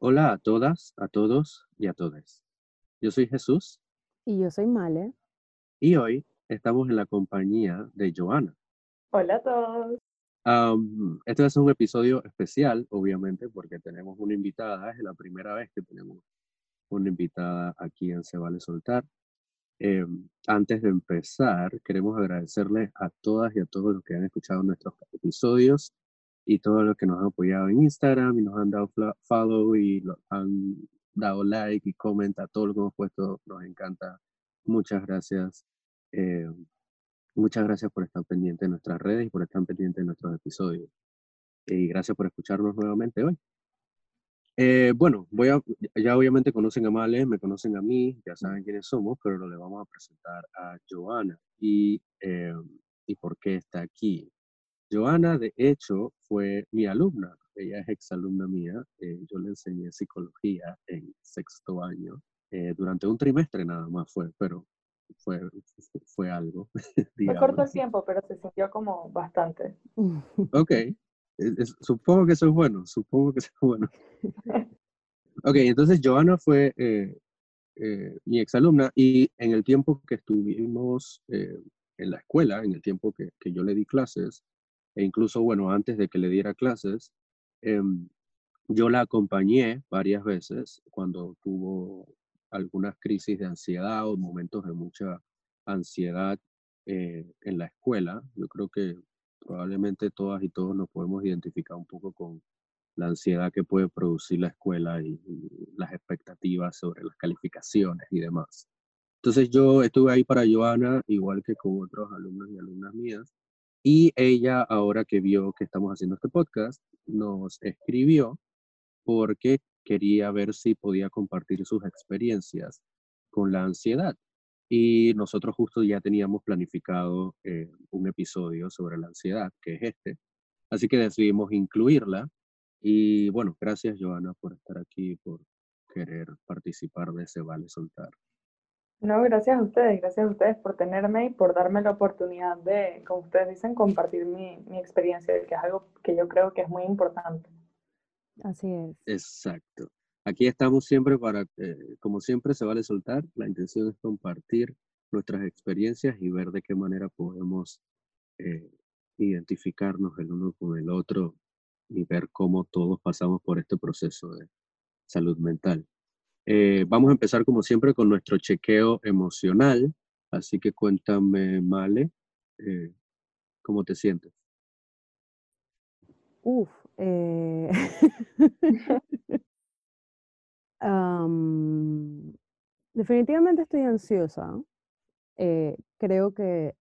Hola a todas, a todos y a todes. Yo soy Jesús Y yo soy Male. y hoy estamos en la compañía de Joana. Hola a todos. Am, este va a ser un episodio especial, obviamente, porque tenemos una invitada. Es la primera vez que tenemos una invitada aquí en Se Vale Soltar. Em, antes de empezar, queremos agradecerles a todas y a todos los que han escuchado nuestros episodios y todos los que nos han apoyado en Instagram y nos han dado follow y lo- han dado like y comenta todo lo que hemos puesto. Nos encanta. Muchas gracias. Eh, muchas gracias por estar pendiente de nuestras redes y por estar pendiente de nuestros episodios. Y gracias por escucharnos nuevamente hoy. Eh, bueno, voy a, ya obviamente conocen a Male, me conocen a mí, ya saben quiénes somos, pero le vamos a presentar a Joana y, eh, y por qué está aquí. Joana, de hecho, fue mi alumna. Ella es exalumna mía. eh, yo le enseñé psicología en sexto año. eh, durante un trimestre nada más fue, pero fue, fue algo. Fue corto el tiempo, pero se sintió como bastante. Ok, es- es- supongo que eso es bueno, supongo que eso es bueno. Ok, entonces Joana fue eh, eh, mi exalumna y en el tiempo que estuvimos eh, en la escuela, en el tiempo que, que yo le di clases, e incluso, bueno, antes de que le diera clases, em, yo la acompañé varias veces cuando tuvo algunas crisis de ansiedad o momentos de mucha ansiedad eh, en la escuela. Yo creo que probablemente todas y todos nos podemos identificar un poco con la ansiedad que puede producir la escuela y, y las expectativas sobre las calificaciones y demás. Entonces yo estuve ahí para Joana, igual que con otros alumnos y alumnas mías, y ella, ahora que vio que estamos haciendo este podcast, nos escribió porque quería ver si podía compartir sus experiencias con la ansiedad. Y nosotros justo ya teníamos planificado eh, un episodio sobre la ansiedad, que es este. Así que decidimos incluirla. Y bueno, gracias Joana por estar aquí, por querer participar de ese Vale Soltar. No, gracias a ustedes, gracias a ustedes por tenerme y por darme la oportunidad de, como ustedes dicen, compartir mi, mi experiencia, que es algo que yo creo que es muy importante. Así es. Exacto. Aquí estamos siempre para, eh, como siempre se vale soltar, la intención es compartir nuestras experiencias y ver de qué manera podemos eh, identificarnos el uno con el otro y ver cómo todos pasamos por este proceso de salud mental. Eh, vamos a empezar como siempre con nuestro chequeo emocional, así que cuéntame, Male, eh, ¿cómo te sientes? Uf. eh, am, definitivamente estoy ansiosa. Creo que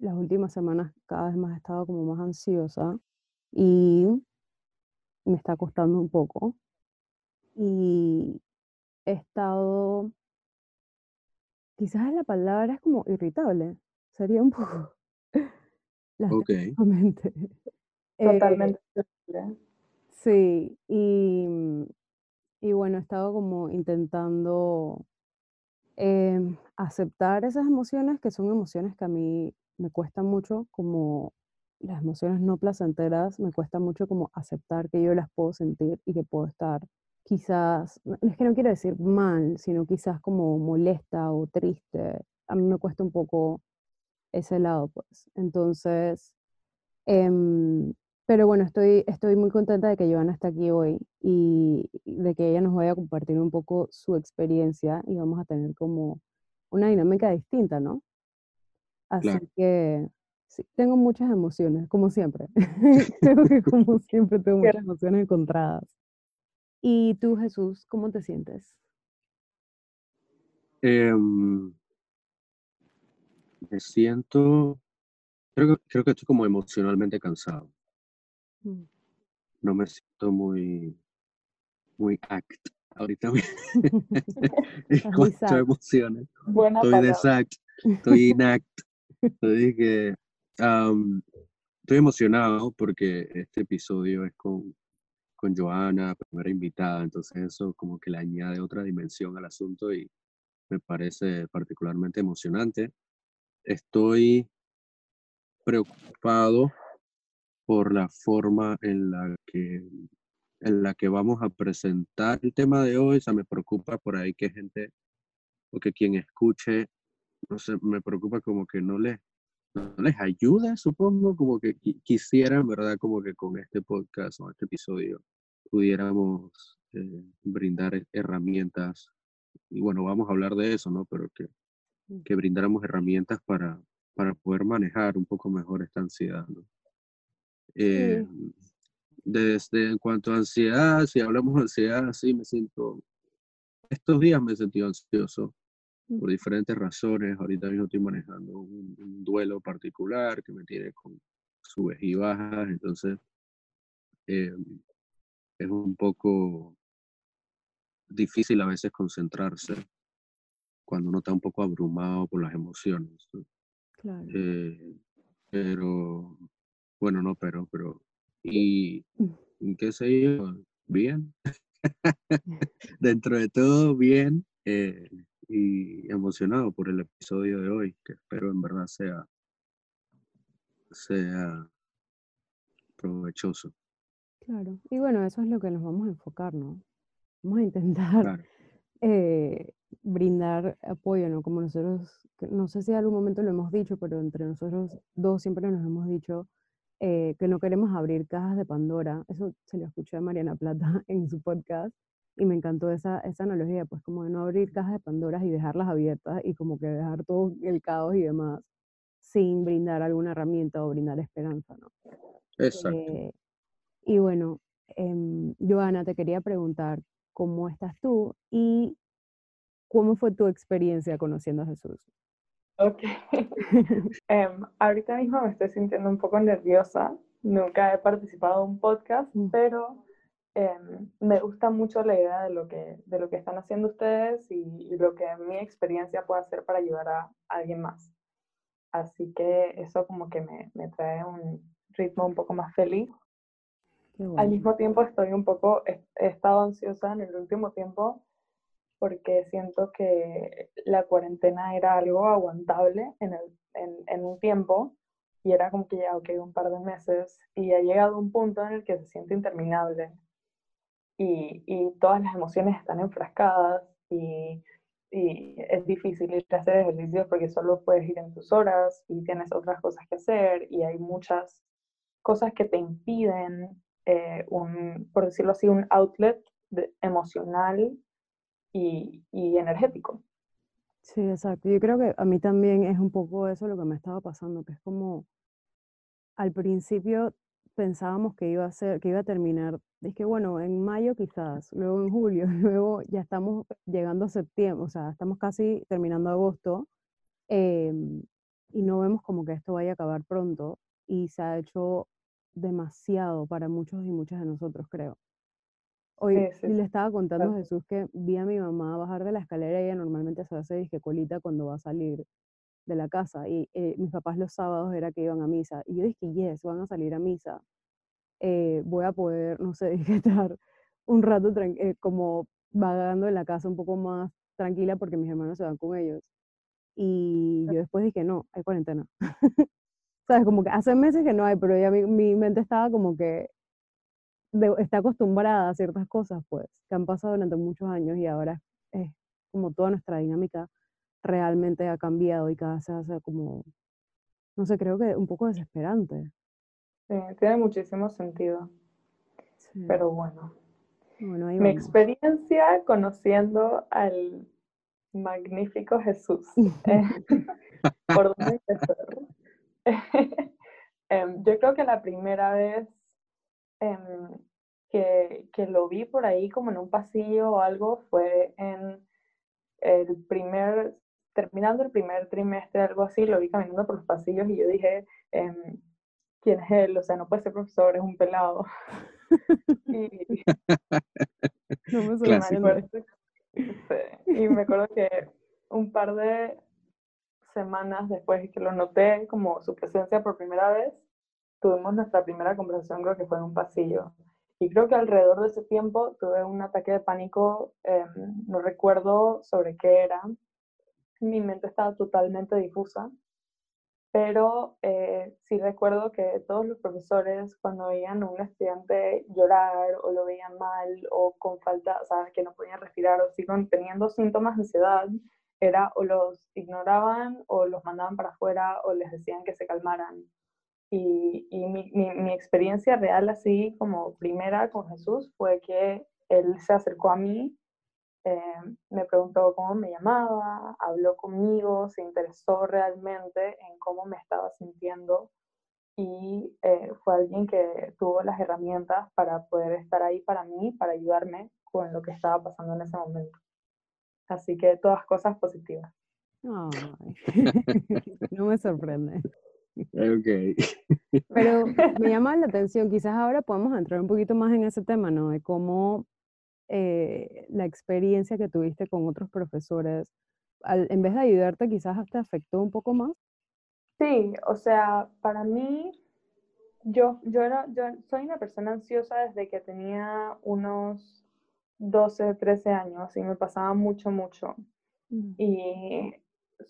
las últimas semanas cada vez más he estado como más ansiosa y me está costando un poco. Y he estado, quizás la palabra es como irritable, sería un poco, Ok, lastimosamente. Eh, Totalmente. entendible. Sí, y, mm, y bueno, he estado como intentando em, aceptar esas emociones que son emociones que a mí me cuestan mucho, como las emociones no placenteras, me cuesta mucho como aceptar que yo las puedo sentir y que puedo estar quizás, no- es que no quiero decir mal, sino quizás como molesta o triste. A mí me cuesta un poco ese lado, pues. Entonces, em, pero bueno, estoy, estoy muy contenta de que Joana está aquí hoy y de que ella nos vaya a compartir un poco su experiencia y vamos a tener como una dinámica distinta, ¿no? Así Claro. que sí, tengo muchas emociones, como siempre. Creo que como siempre tengo muchas emociones encontradas. ¿Y tú, Jesús, cómo te sientes? Em, me siento, creo que, creo que estoy como emocionalmente cansado. Mm. No me siento muy, muy act ahorita en cuanto a sad. emociones. Buena Estoy de palabra. sact, estoy inact. Estoy que, estoy emocionado porque este episodio es con, con Joana, primera invitada, entonces eso como que le añade otra dimensión al asunto y me parece particularmente emocionante. Estoy preocupado por la forma en la que en la que vamos a presentar el tema de hoy. O sea, me preocupa por ahí que gente, o que quien escuche, no sé, me preocupa como que no les, no les ayude, supongo, como que quisieran, ¿verdad? Como que con este podcast o este episodio pudiéramos eh, brindar herramientas. Y bueno, vamos a hablar de eso, ¿no? Pero que, mm. que brindáramos herramientas para, para poder manejar un poco mejor esta ansiedad, ¿no? Eh, desde en cuanto a ansiedad, si hablamos de ansiedad, sí me siento, estos días me he sentido ansioso. Por diferentes razones. Ahorita mismo estoy manejando un, duelo particular que me tiene con subes y bajas, entonces eh, es un poco difícil a veces concentrarse cuando uno está un poco abrumado por las emociones. Claro. Eh, pero, bueno, no, pero, pero y mm. qué sé yo, bien. Dentro de todo, bien. Eh, y emocionado por el episodio de hoy, que espero en verdad sea, sea provechoso. Claro, y bueno, eso es lo que nos vamos a enfocar, ¿no? Vamos a intentar eh, brindar apoyo, ¿no? Como nosotros, no sé si en algún momento lo hemos dicho, pero entre nosotros dos siempre nos hemos dicho eh, que no queremos abrir cajas de Pandora. Eso se lo escuché a Mariana Plata en su podcast y me encantó esa, esa analogía, pues como de no abrir cajas de Pandora y dejarlas abiertas y como que dejar todo el caos y demás sin brindar alguna herramienta o brindar esperanza, ¿no? Exacto. Eh, y bueno, eh, Joana, te quería preguntar cómo estás tú y cómo fue tu experiencia conociendo a Jesús. Ok. Em, ahorita mismo me estoy sintiendo un poco nerviosa. Nunca he participado en un podcast, mm. pero em, me gusta mucho la idea de lo que, de lo que están haciendo ustedes y, lo que mi experiencia puede hacer para ayudar a, alguien más. Así que eso como que me, me trae un ritmo un poco más feliz. Al mismo tiempo estoy un poco, he estado ansiosa en el último tiempo porque siento que la cuarentena era algo aguantable en, el, en, en, un tiempo y era como que ya, ok, un par de meses y ha llegado un punto en el que se siente interminable y, y todas las emociones están enfrascadas y, y, es difícil ir a hacer ejercicios porque solo puedes ir en tus horas y tienes otras cosas que hacer y hay muchas cosas que te impiden, eh, un, por decirlo así, un outlet emocional y, energético. Sí, exacto. Yo creo que a mí también es un poco eso lo que me estaba pasando, que es como al principio pensábamos que iba a ser, que iba a terminar, es que bueno, en mayo quizás, luego en julio, luego ya estamos llegando a septiembre, o sea, estamos casi terminando agosto em, y no vemos como que esto vaya a acabar pronto y se ha hecho demasiado para muchos y muchas de nosotros, creo. Hoy le estaba contando a Jesús que vi a mi mamá bajar de la escalera y ella normalmente se hace disque colita cuando va a salir de la casa. Y eh, mis papás los sábados era que iban a misa. Y yo dije, yes, van a salir a misa. Eh, voy a poder, no sé, estar un rato eh, como vagando en la casa un poco más tranquila porque mis hermanos se van con ellos. Y yo después dije, no, hay cuarentena. ¿Sabes? Como que hace meses que no hay, pero ya mi, mi mente estaba como que está acostumbrada a ciertas cosas, pues, que han pasado durante muchos años y ahora es como toda nuestra dinámica realmente ha cambiado y cada vez se hace como, no sé, creo que un poco desesperante. Sí, tiene muchísimo sentido. Pero bueno. Mi experiencia conociendo al magnífico Jesús. Eh, ¿Por dónde empezar? Em, yo creo que la primera vez Em, que, que, lo vi por ahí como en un pasillo o algo fue en el primer, terminando el primer trimestre, algo así, lo vi caminando por los pasillos y yo dije, em, ¿quién es él? O sea, no puede ser profesor, es un pelado. y, no me y me acuerdo que un par de semanas después que lo noté como su presencia por primera vez, tuvimos nuestra primera conversación, creo que fue en un pasillo. Y creo que alrededor de ese tiempo tuve un ataque de pánico, em, no recuerdo sobre qué era. Mi mente estaba totalmente difusa. pero eh, sí recuerdo que todos los profesores cuando veían a un estudiante llorar o lo veían mal o con falta, o sea, que no podían respirar o siguen teniendo síntomas de ansiedad, era o los ignoraban o los mandaban para afuera o les decían que se calmaran. Y, y mi, mi, mi, experiencia real así como primera con Jesús fue que él se acercó a mí, eh, me preguntó cómo me llamaba, habló conmigo, se interesó realmente en cómo me estaba sintiendo y eh, fue alguien que tuvo las herramientas para poder estar ahí para mí, para ayudarme con lo que estaba pasando en ese momento. Así que todas cosas positivas. no me sorprende. Ok. Pero me llama la atención, quizás ahora podemos entrar un poquito más en ese tema, ¿no? De cómo eh, la experiencia que tuviste con otros profesores, en vez de ayudarte, quizás te afectó un poco más. Sí, o sea, para mí, yo, yo, era, yo soy una persona ansiosa desde que tenía unos 12, 13 años y me pasaba mucho, mucho. Mm. Y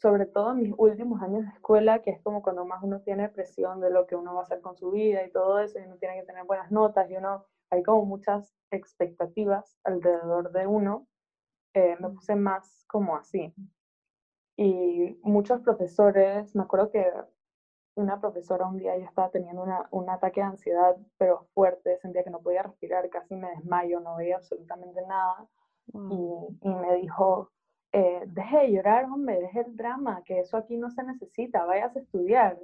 sobre todo en mis últimos años de escuela, que es como cuando más uno tiene presión de lo que uno va a hacer con su vida y todo eso, y uno tiene que tener buenas notas, y uno, hay como muchas expectativas alrededor de uno, eh, me puse más como así. Y muchos profesores, me acuerdo que una profesora un día yo estaba teniendo una, un ataque de ansiedad, pero fuerte, sentía que no podía respirar, casi me desmayo, no veía absolutamente nada. Y, y me dijo, eh, deje de llorar, hombre, deje el drama, que eso aquí no se necesita, vayas a estudiar.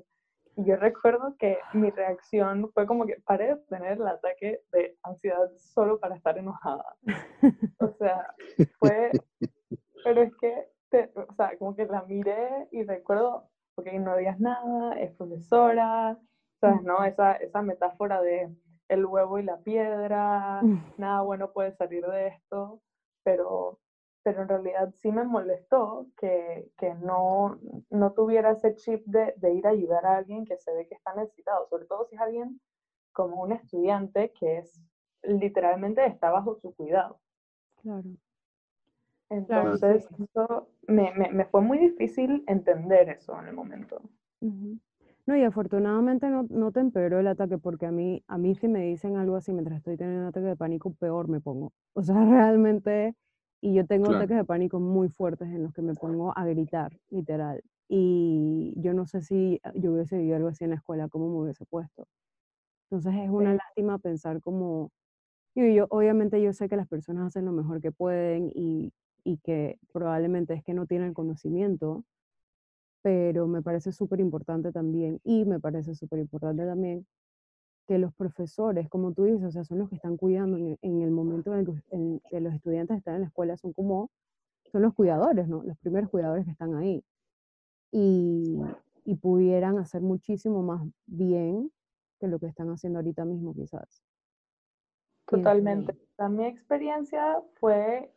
Y yo recuerdo que mi reacción fue como que paré de tener el ataque de ansiedad solo para estar enojada. O sea, fue, pero es que, o sea, como que la miré y recuerdo, porque no digas nada, es profesora, ¿sabes? ¿No? Esa, esa metáfora de el huevo y la piedra, nada bueno puede salir de esto, pero pero en realidad sí me molestó que, que no, no, tuviera ese chip de, de, ir a ayudar a alguien que se ve que está necesitado, sobre todo si es alguien como un estudiante que es literalmente está bajo su cuidado. Claro. Entonces, Eso me, me, me, fue muy difícil entender eso en el momento. No, y afortunadamente no, no te empeoró el ataque, porque a mí, a mí si me dicen algo así mientras estoy teniendo un ataque de pánico, peor me pongo. O sea, realmente y yo tengo ataques de pánico muy fuertes en los que me pongo a gritar, literal. Y yo no sé si ah, yo hubiese vivido algo así en la escuela, cómo me hubiese puesto. Entonces es una lástima pensar como... Y yo, obviamente yo sé que las personas hacen lo mejor que pueden y, y que probablemente es que no tienen conocimiento, pero me parece súper importante también, y me parece súper importante también que los profesores, como tú dices, o sea, son los que están cuidando en, el momento en que, los estudiantes están en la escuela, son como, son los cuidadores, ¿no? Los primeros cuidadores que están ahí. Y, y pudieran hacer muchísimo más bien que lo que están haciendo ahorita mismo, quizás. Totalmente. mi experiencia fue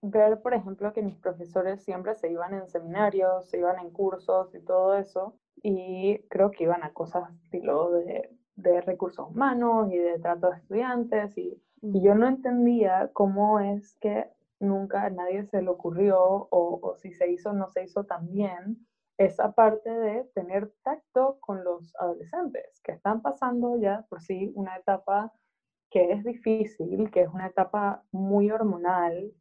ver, por ejemplo, que mis profesores siempre se iban en seminarios, se iban en cursos y todo eso, y creo que iban a cosas estilo de de recursos humanos y de trato de estudiantes y, y, yo no entendía cómo es que nunca a nadie se le ocurrió o, o si se hizo o no se hizo también esa parte de tener tacto con los adolescentes que están pasando ya por sí una etapa que es difícil, que es una etapa muy hormonal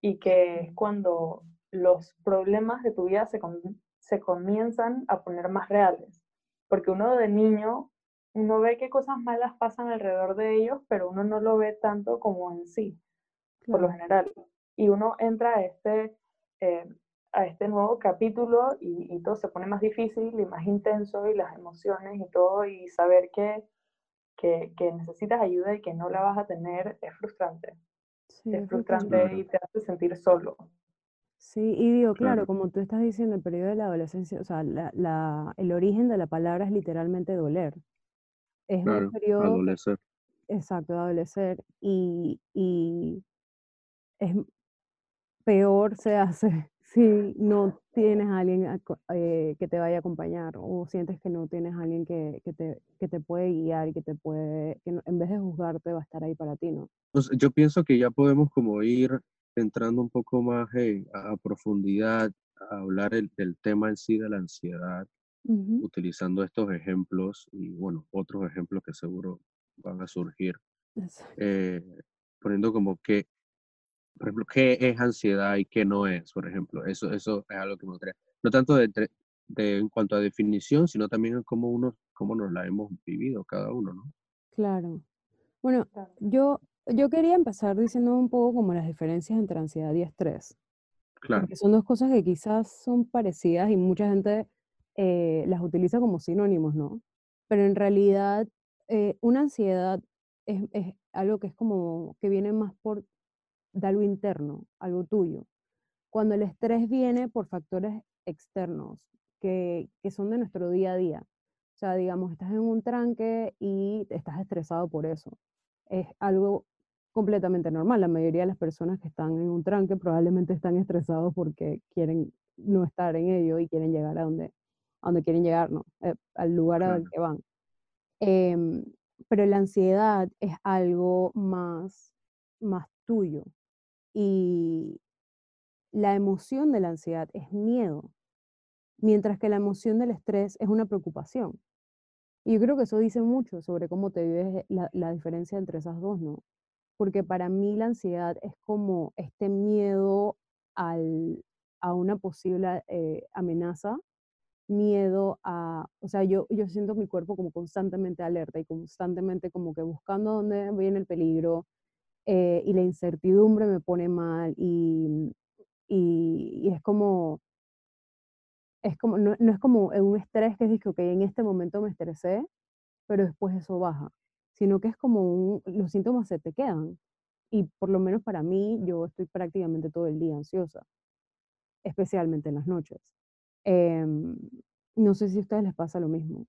y que es cuando los problemas de tu vida se, se comienzan a poner más reales. Porque uno de niño uno ve que cosas malas pasan alrededor de ellos, pero uno no lo ve tanto como en sí, por lo general. Y uno entra a este, eh, a este nuevo capítulo y, todo se pone más difícil y más intenso y las emociones y todo, y saber que, que, que necesitas ayuda y que no la vas a tener es frustrante. es frustrante y te hace sentir solo. Sí, y digo, claro, como tú estás diciendo, el periodo de la adolescencia, o sea, la, la, el origen de la palabra es literalmente doler. Es un periodo... Adolecer. Exacto, adolecer. Y, y es peor se hace si no tienes a alguien eh, que te vaya a acompañar o sientes que no tienes a alguien que, que, te, que te puede guiar y que te puede, que en vez de juzgarte va a estar ahí para ti, ¿no? Pues yo pienso que ya podemos como ir entrando un poco más a, profundidad, a hablar el, del tema en sí de la ansiedad. Utilizando estos ejemplos y, bueno, otros ejemplos que seguro van a surgir, eh, poniendo como que, por ejemplo, qué es ansiedad y qué no es, por ejemplo. Eso, eso es algo que me gustaría, no tanto de, de, en cuanto a definición, sino también en cómo, uno, cómo nos la hemos vivido cada uno, ¿no? Claro. Bueno, yo, yo quería empezar diciendo un poco como las diferencias entre ansiedad y estrés. Claro. Porque son dos cosas que quizás son parecidas y mucha gente eh, las utiliza como sinónimos, ¿no? Pero en realidad, eh, una ansiedad es, algo que es como que viene más por de algo interno, algo tuyo. Cuando el estrés viene por factores externos, que, que son de nuestro día a día. O sea, digamos, estás en un tranque y estás estresado por eso. Es algo completamente normal. La mayoría de las personas que están en un tranque probablemente están estresados porque quieren no estar en ello y quieren llegar a donde, a donde quieren llegar, ¿no? Eh, al lugar al que van. Em, pero la ansiedad es algo más, más tuyo. Y la emoción de la ansiedad es miedo, mientras que la emoción del estrés es una preocupación. Y yo creo que eso dice mucho sobre cómo te vives la, la diferencia entre esas dos, ¿no? porque para mí la ansiedad es como este miedo al, a una posible eh, amenaza, miedo a, o sea, yo, yo siento mi cuerpo como constantemente alerta y constantemente como que buscando dónde viene el peligro eh, y la incertidumbre me pone mal y, y, es como, es como no, no, es como un estrés que es que, ok, en este momento me estresé, pero después eso baja sino que es como un, los síntomas se te quedan. Y por lo menos para mí, yo estoy prácticamente todo el día ansiosa, especialmente en las noches. Em, no sé si a ustedes les pasa lo mismo.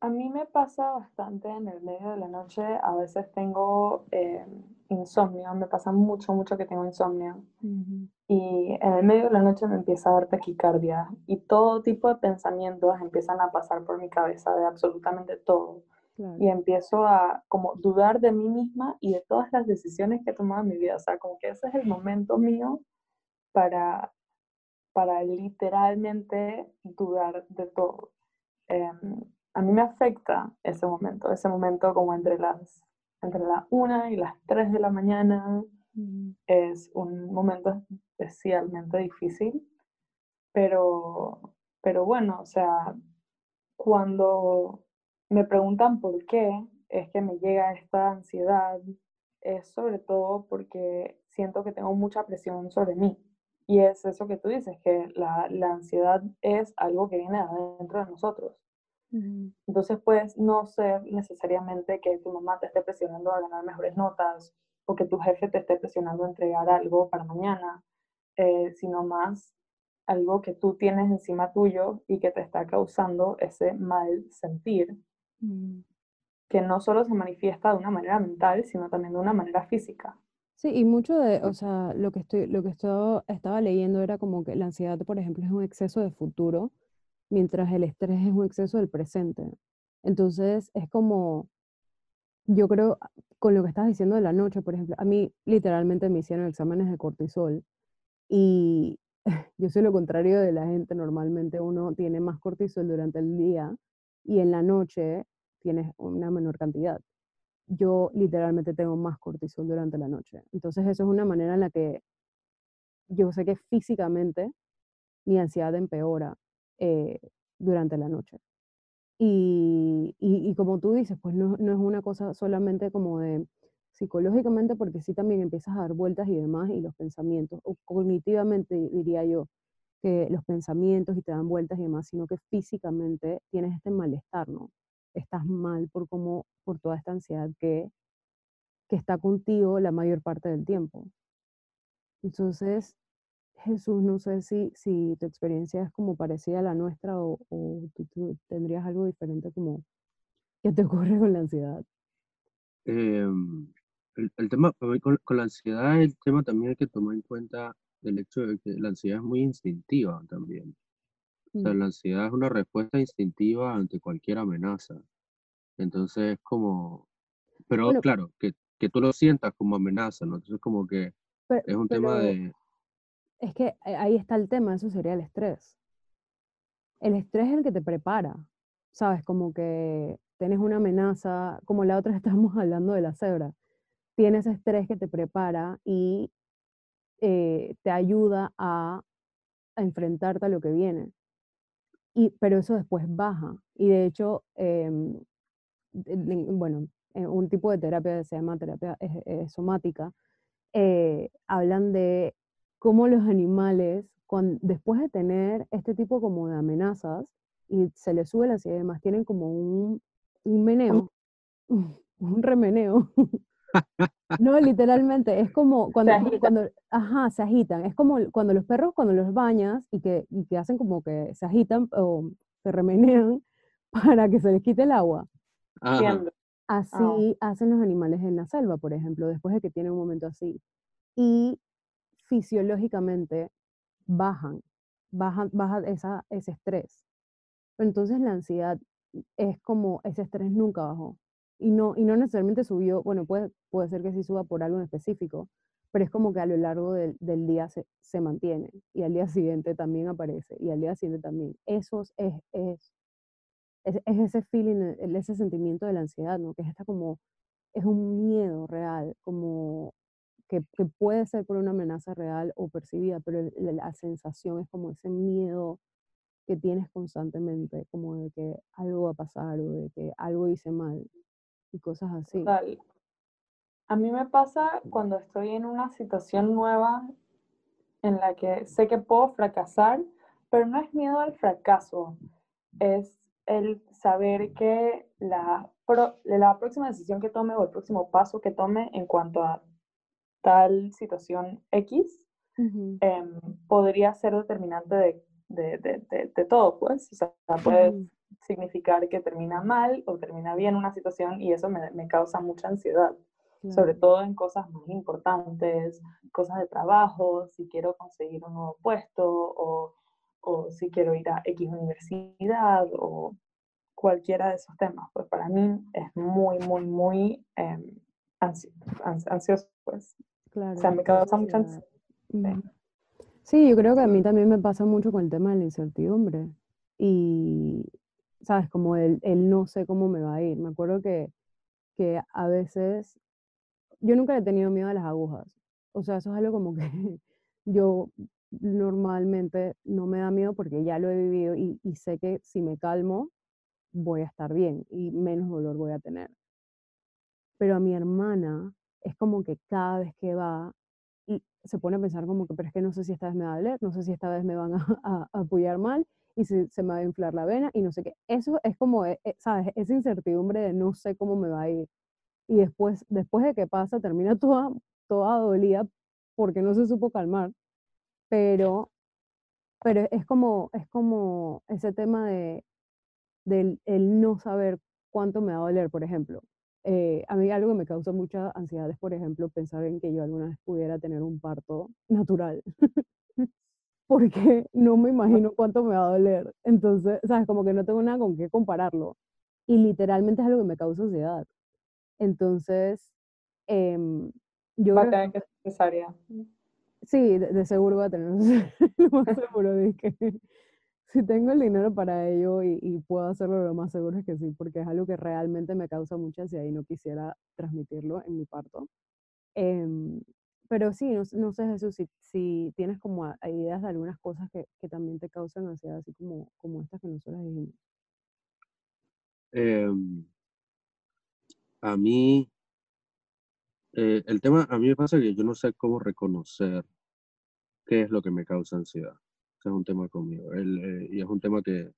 A mí me pasa bastante en el medio de la noche. A veces tengo eh, insomnio, me pasa mucho, mucho que tengo insomnio. Y en el medio de la noche me empieza a dar taquicardia y todo tipo de pensamientos empiezan a pasar por mi cabeza de absolutamente todo. Y empiezo a como dudar de mí misma y de todas las decisiones que he tomado en mi vida. O sea, como que ese es el momento mío para, para literalmente dudar de todo. Em, a mí me afecta ese momento, ese momento como entre las, entre las 1 y las 3 de la mañana. Es un momento especialmente difícil, pero, pero bueno, o sea, cuando me preguntan por qué es que me llega esta ansiedad, es sobre todo porque siento que tengo mucha presión sobre mí. Y es eso que tú dices, que la, la ansiedad es algo que viene adentro de nosotros. Entonces, pues no ser necesariamente que tu mamá te esté presionando a ganar mejores notas o que tu jefe te esté presionando a entregar algo para mañana, eh, sino más algo que tú tienes encima tuyo y que te está causando ese mal sentir Mm. que no solo se manifiesta de una manera mental, sino también de una manera física. Sí, y mucho de, o sea, lo que estoy, lo que esto, estaba leyendo era como que la ansiedad, por ejemplo, es un exceso de futuro, mientras el estrés es un exceso del presente. Entonces, es como, yo creo, con lo que estás diciendo de la noche, por ejemplo, a mí literalmente me hicieron exámenes de cortisol y yo soy lo contrario de la gente, normalmente uno tiene más cortisol durante el día y en la noche tienes una menor cantidad. Yo literalmente tengo más cortisol durante la noche. Entonces eso es una manera en la que yo sé que físicamente mi ansiedad empeora eh, durante la noche. Y, y, como tú dices, pues no, no, es una cosa solamente como de psicológicamente, porque sí también empiezas a dar vueltas y demás, y los pensamientos, o cognitivamente diría yo, que los pensamientos y te dan vueltas y demás, sino que físicamente tienes este malestar, ¿no? Estás mal por, como, por toda esta ansiedad que, que está contigo la mayor parte del tiempo. Entonces, Jesús, no sé si, si tu experiencia es como parecida a la nuestra o, o tú, tendrías algo diferente como que te ocurre con la ansiedad. Em, el, tema, con, con, la ansiedad, el tema también hay que tomar en cuenta el hecho de que la ansiedad es muy instintiva también. Sea, la ansiedad es una respuesta instintiva ante cualquier amenaza. Entonces es como, pero claro, que, que, tú lo sientas como amenaza, ¿no? Entonces como que es un tema de... Es que ahí está el tema, eso sería el estrés. el estrés es el que te prepara, ¿sabes? Como que tienes una amenaza, como la otra estábamos hablando de la cebra, tienes estrés que te prepara y eh, te ayuda a, enfrentarte a lo que viene. Y, pero eso después baja. Y de hecho, em, bueno, un tipo de terapia que se llama terapia somática, eh, hablan de cómo los animales, después de tener este tipo como de amenazas y se les sube la ansiedad y demás, tienen como un, un meneo, un remeneo. No, literalmente, es como cuando, cuando, ajá, se agitan. Es como cuando los perros, cuando los bañas y que, y que hacen como que se agitan o se remenean para que se les quite el agua. Así hacen los animales en la selva, por ejemplo, después de que tienen un momento así. Y fisiológicamente bajan, bajan, baja esa, ese estrés. Entonces la ansiedad es como ese estrés nunca bajó. Y no, y no necesariamente subió, bueno, puede, puede ser que sí suba por algo en específico, pero es como que a lo largo del, del día se, se, mantiene y al día siguiente también aparece y al día siguiente también. Eso es, es, es, es ese feeling, ese sentimiento de la ansiedad, ¿no? Que es esta como, es un miedo real, como que, que, puede ser por una amenaza real o percibida, pero la sensación es como ese miedo que tienes constantemente, como de que algo va a pasar o de que algo hice mal y cosas así. A mí me pasa cuando estoy en una situación nueva en la que sé que puedo fracasar, pero no es miedo al fracaso, es el saber que la, la próxima decisión que tome o el próximo paso que tome en cuanto a tal situación X em, podría ser determinante de, de, de, de, todo, pues. O sea, puede significar que termina mal o termina bien una situación y eso me, me causa mucha ansiedad. Sobre todo en cosas más importantes, cosas de trabajo, si quiero conseguir un nuevo puesto o, o si quiero ir a X universidad o cualquiera de esos temas. Pues para mí es muy, muy, muy eh, ansioso, pues. Claro. O sea, me causa mucha ansiedad. Sí, yo creo que a mí también me pasa mucho con el tema de la incertidumbre. Y, ¿sabes? Como el, el no sé cómo me va a ir. Me acuerdo que, que a veces, yo nunca he tenido miedo a las agujas. O sea, eso es algo como que yo normalmente no me da miedo porque ya lo he vivido y, sé que si me calmo, voy a estar bien y menos dolor voy a tener. Pero a mi hermana es como que cada vez que va y se pone a pensar como que, pero es que no sé si esta vez me va a doler, no sé si esta vez me van a, apoyar mal y si se me va a inflar la vena y no sé qué. Eso es como, eh, eh, ¿sabes? Esa incertidumbre de no sé cómo me va a ir. Y después, después de que pasa, termina toda, toda dolida porque no se supo calmar. Pero, pero es como, es como ese tema de, del el no saber cuánto me va a doler, por ejemplo. Eh, a mí algo que me causa mucha ansiedad es, por ejemplo, pensar en que yo alguna vez pudiera tener un parto natural. Porque no me imagino cuánto me va a doler. Entonces, ¿sabes? Como que no tengo nada con qué compararlo. Y literalmente es algo que me causa ansiedad. Entonces, eh, yo... Va a tener que ser necesaria. Sí, de, seguro va a tener, lo más seguro de que si tengo el dinero para ello y, puedo hacerlo, lo más seguro es que sí, porque es algo que realmente me causa mucha ansiedad y no quisiera transmitirlo en mi parto. Em, pero sí, no, no, sé Jesús, si, si tienes como ideas de algunas cosas que, que, también te causan ansiedad, así como, como estas que nosotros dijimos. Em, a mí, eh, el tema, a mí me pasa que yo no sé cómo reconocer qué es lo que me causa ansiedad es un tema conmigo. Eh, y es un tema que,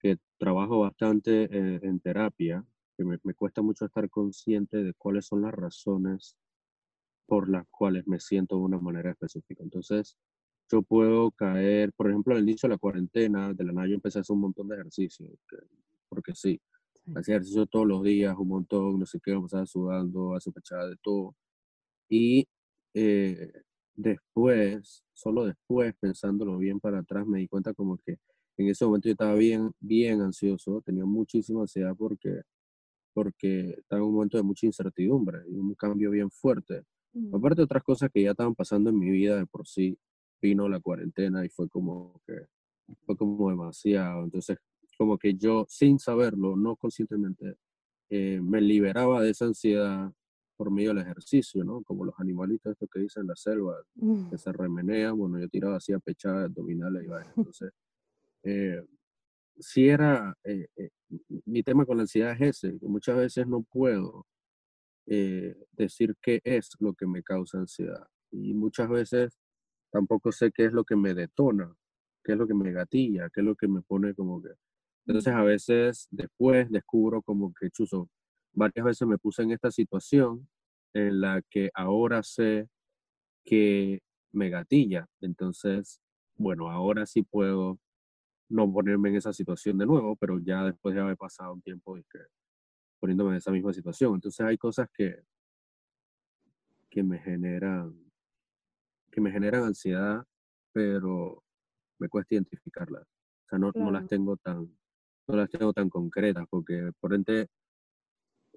que trabajo bastante eh, en terapia, que me, me, cuesta mucho estar consciente de cuáles son las razones por las cuales me siento de una manera específica. Entonces, yo puedo caer, por ejemplo, al inicio de la cuarentena, de la nada yo empecé a hacer un montón de ejercicio, porque sí, hacía ejercicio todos los días, un montón, no sé qué, pasaba sudando, hace pechada de todo. Y eh, después, solo después, pensándolo bien para atrás, me di cuenta como que en ese momento yo estaba bien, bien ansioso, tenía muchísima ansiedad porque, porque estaba en un momento de mucha incertidumbre y un cambio bien fuerte. Mm. Aparte de otras cosas que ya estaban pasando en mi vida de por sí, vino la cuarentena y fue como que fue como demasiado. Entonces, como que yo, sin saberlo, no conscientemente, eh, me liberaba de esa ansiedad por medio del ejercicio, ¿no? Como los animalitos estos que dicen en la selva, que se remenean, bueno, yo tiraba así a pechada abdominales y vaya. Entonces, eh, si era, eh, eh, mi tema con la ansiedad es ese, que muchas veces no puedo decir qué es lo que me causa ansiedad. Y muchas veces tampoco sé qué es lo que me detona, qué es lo que me gatilla, qué es lo que me pone como que... Entonces a veces después descubro como que, chuzo, varias veces me puse en esta situación en la que ahora sé que me gatilla. Entonces, bueno, ahora sí puedo no ponerme en esa situación de nuevo, pero ya después de haber pasado un tiempo que, poniéndome en esa misma situación. Entonces hay cosas que, que me generan que me generan ansiedad, pero me cuesta identificarlas. O sea, no, no las tengo tan no las tengo tan concretas porque por ende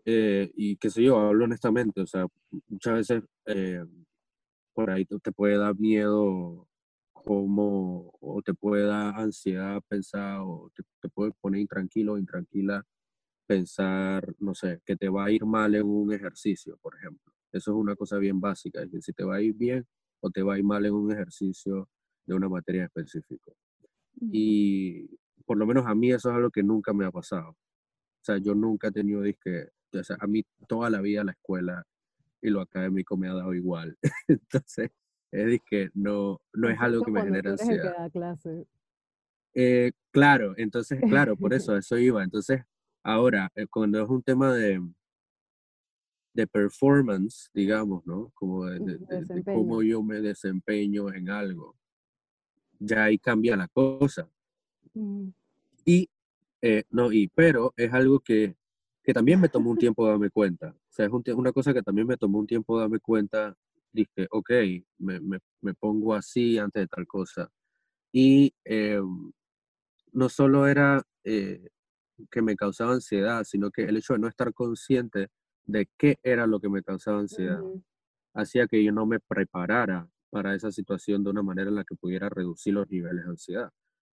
eh, y qué sé yo, hablo honestamente, o sea, muchas veces eh, por ahí te puede dar miedo como, o te puede dar ansiedad pensar, o te, puede poner intranquilo o intranquila pensar, no sé, que te va a ir mal en un ejercicio, por ejemplo. Eso es una cosa bien básica, es que si te va a ir bien o te va a ir mal en un ejercicio de una materia específica. Y por lo menos a mí eso es algo que nunca me ha pasado. O sea, yo nunca he tenido disque, o sea, a mí toda la vida la escuela y lo académico me ha dado igual. Entonces, es que no, no es algo que me genera ansiedad. Eh, claro, entonces, claro, por eso, eso iba. Entonces, ahora, eh, cuando es un tema de, de performance, digamos, ¿no? Como de, cómo yo me desempeño en algo, ya ahí cambia la cosa. Y, eh, no, y, pero es algo que que también me tomó un tiempo darme cuenta. O sea, es una cosa que también me tomó un tiempo darme cuenta. Dije, ok, me, me, me pongo así antes de tal cosa. Y eh, no solo era eh, que me causaba ansiedad, sino que el hecho de no estar consciente de qué era lo que me causaba ansiedad, hacía que yo no me preparara para esa situación de una manera en la que pudiera reducir los niveles de ansiedad.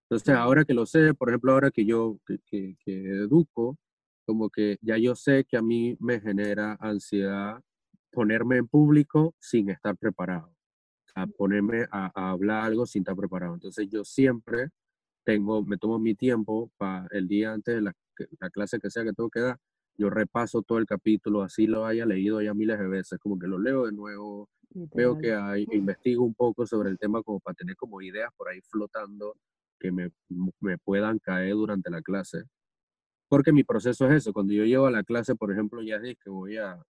Entonces, ahora que lo sé, por ejemplo, ahora que yo que, que, que educo, como que ya yo sé que a mí me genera ansiedad ponerme en público sin estar preparado, a ponerme a, hablar algo sin estar preparado. Entonces yo siempre tengo, me tomo mi tiempo para el día antes de la, clase que sea que tengo que dar, yo repaso todo el capítulo, así lo haya leído ya miles de veces, como que lo leo de nuevo, veo que hay, investigo un poco sobre el tema como para tener como ideas por ahí flotando que me, me puedan caer durante la clase porque mi proceso es eso. Cuando yo llego a la clase, por ejemplo, ya es que voy a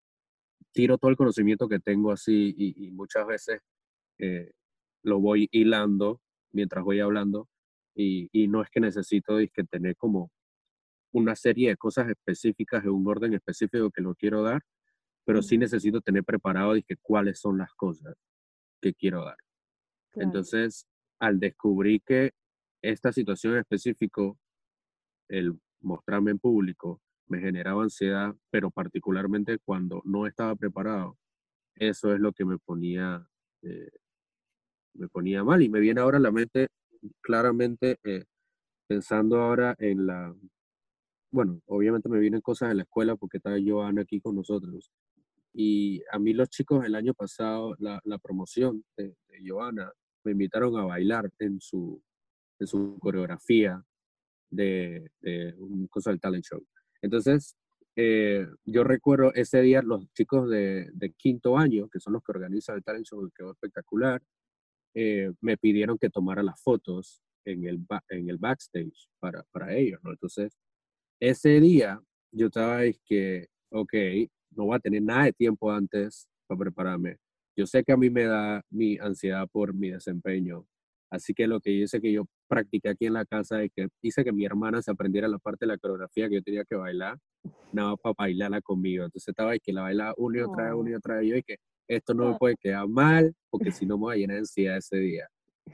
tiro todo el conocimiento que tengo así y, muchas veces eh, lo voy hilando mientras voy hablando y, y no es que necesito es que tener como una serie de cosas específicas en un orden específico que lo quiero dar, pero sí necesito tener preparado que cuáles son las cosas que quiero dar. Entonces, al descubrir que esta situación en específico, el mostrarme en público me generaba ansiedad, pero particularmente cuando no estaba preparado, eso es lo que me ponía, eh, me ponía mal. Y me viene ahora a la mente claramente eh, pensando ahora en la, bueno, obviamente me vienen cosas en la escuela porque está Joana aquí con nosotros. Y a mí los chicos el año pasado, la, la promoción de, de Joana, me invitaron a bailar en su, en su coreografía de, un cosa del talent show. Entonces, eh, yo recuerdo ese día los chicos de, quinto año, que son los que organizan el talent show, que quedó espectacular, eh, me pidieron que tomara las fotos en el, en el backstage para, para ellos, ¿no? Entonces, ese día yo estaba es que, ok, no voy a tener nada de tiempo antes para prepararme. Yo sé que a mí me da mi ansiedad por mi desempeño Así que lo que hice que yo practiqué aquí en la casa es que hice que mi hermana se aprendiera la parte de la coreografía que yo tenía que bailar, nada para bailarla conmigo. Entonces estaba ahí que la bailaba una y otra vez, una y otra vez, yo y que esto no me puede quedar mal, porque si no me voy a llenar de ansiedad ese día.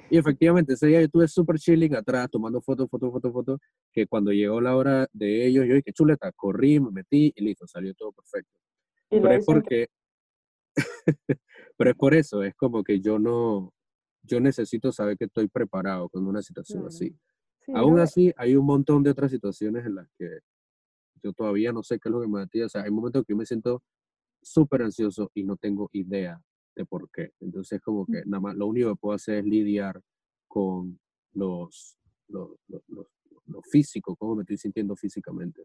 Y efectivamente, ese día yo estuve súper chilling atrás, tomando fotos, fotos, fotos, fotos, que cuando llegó la hora de ellos, yo dije, chuleta, corrí, me metí y listo, salió todo perfecto. Pero es porque, pero es por eso, es como que yo no, yo necesito saber que estoy preparado con una situación así. Aún así, hay un montón de otras situaciones en las que yo todavía no sé qué es lo que me da O sea, hay momentos que yo me siento súper ansioso y no tengo idea de por qué. Entonces, como que nada más, lo único que puedo hacer es lidiar con los, lo, físico, cómo me estoy sintiendo físicamente.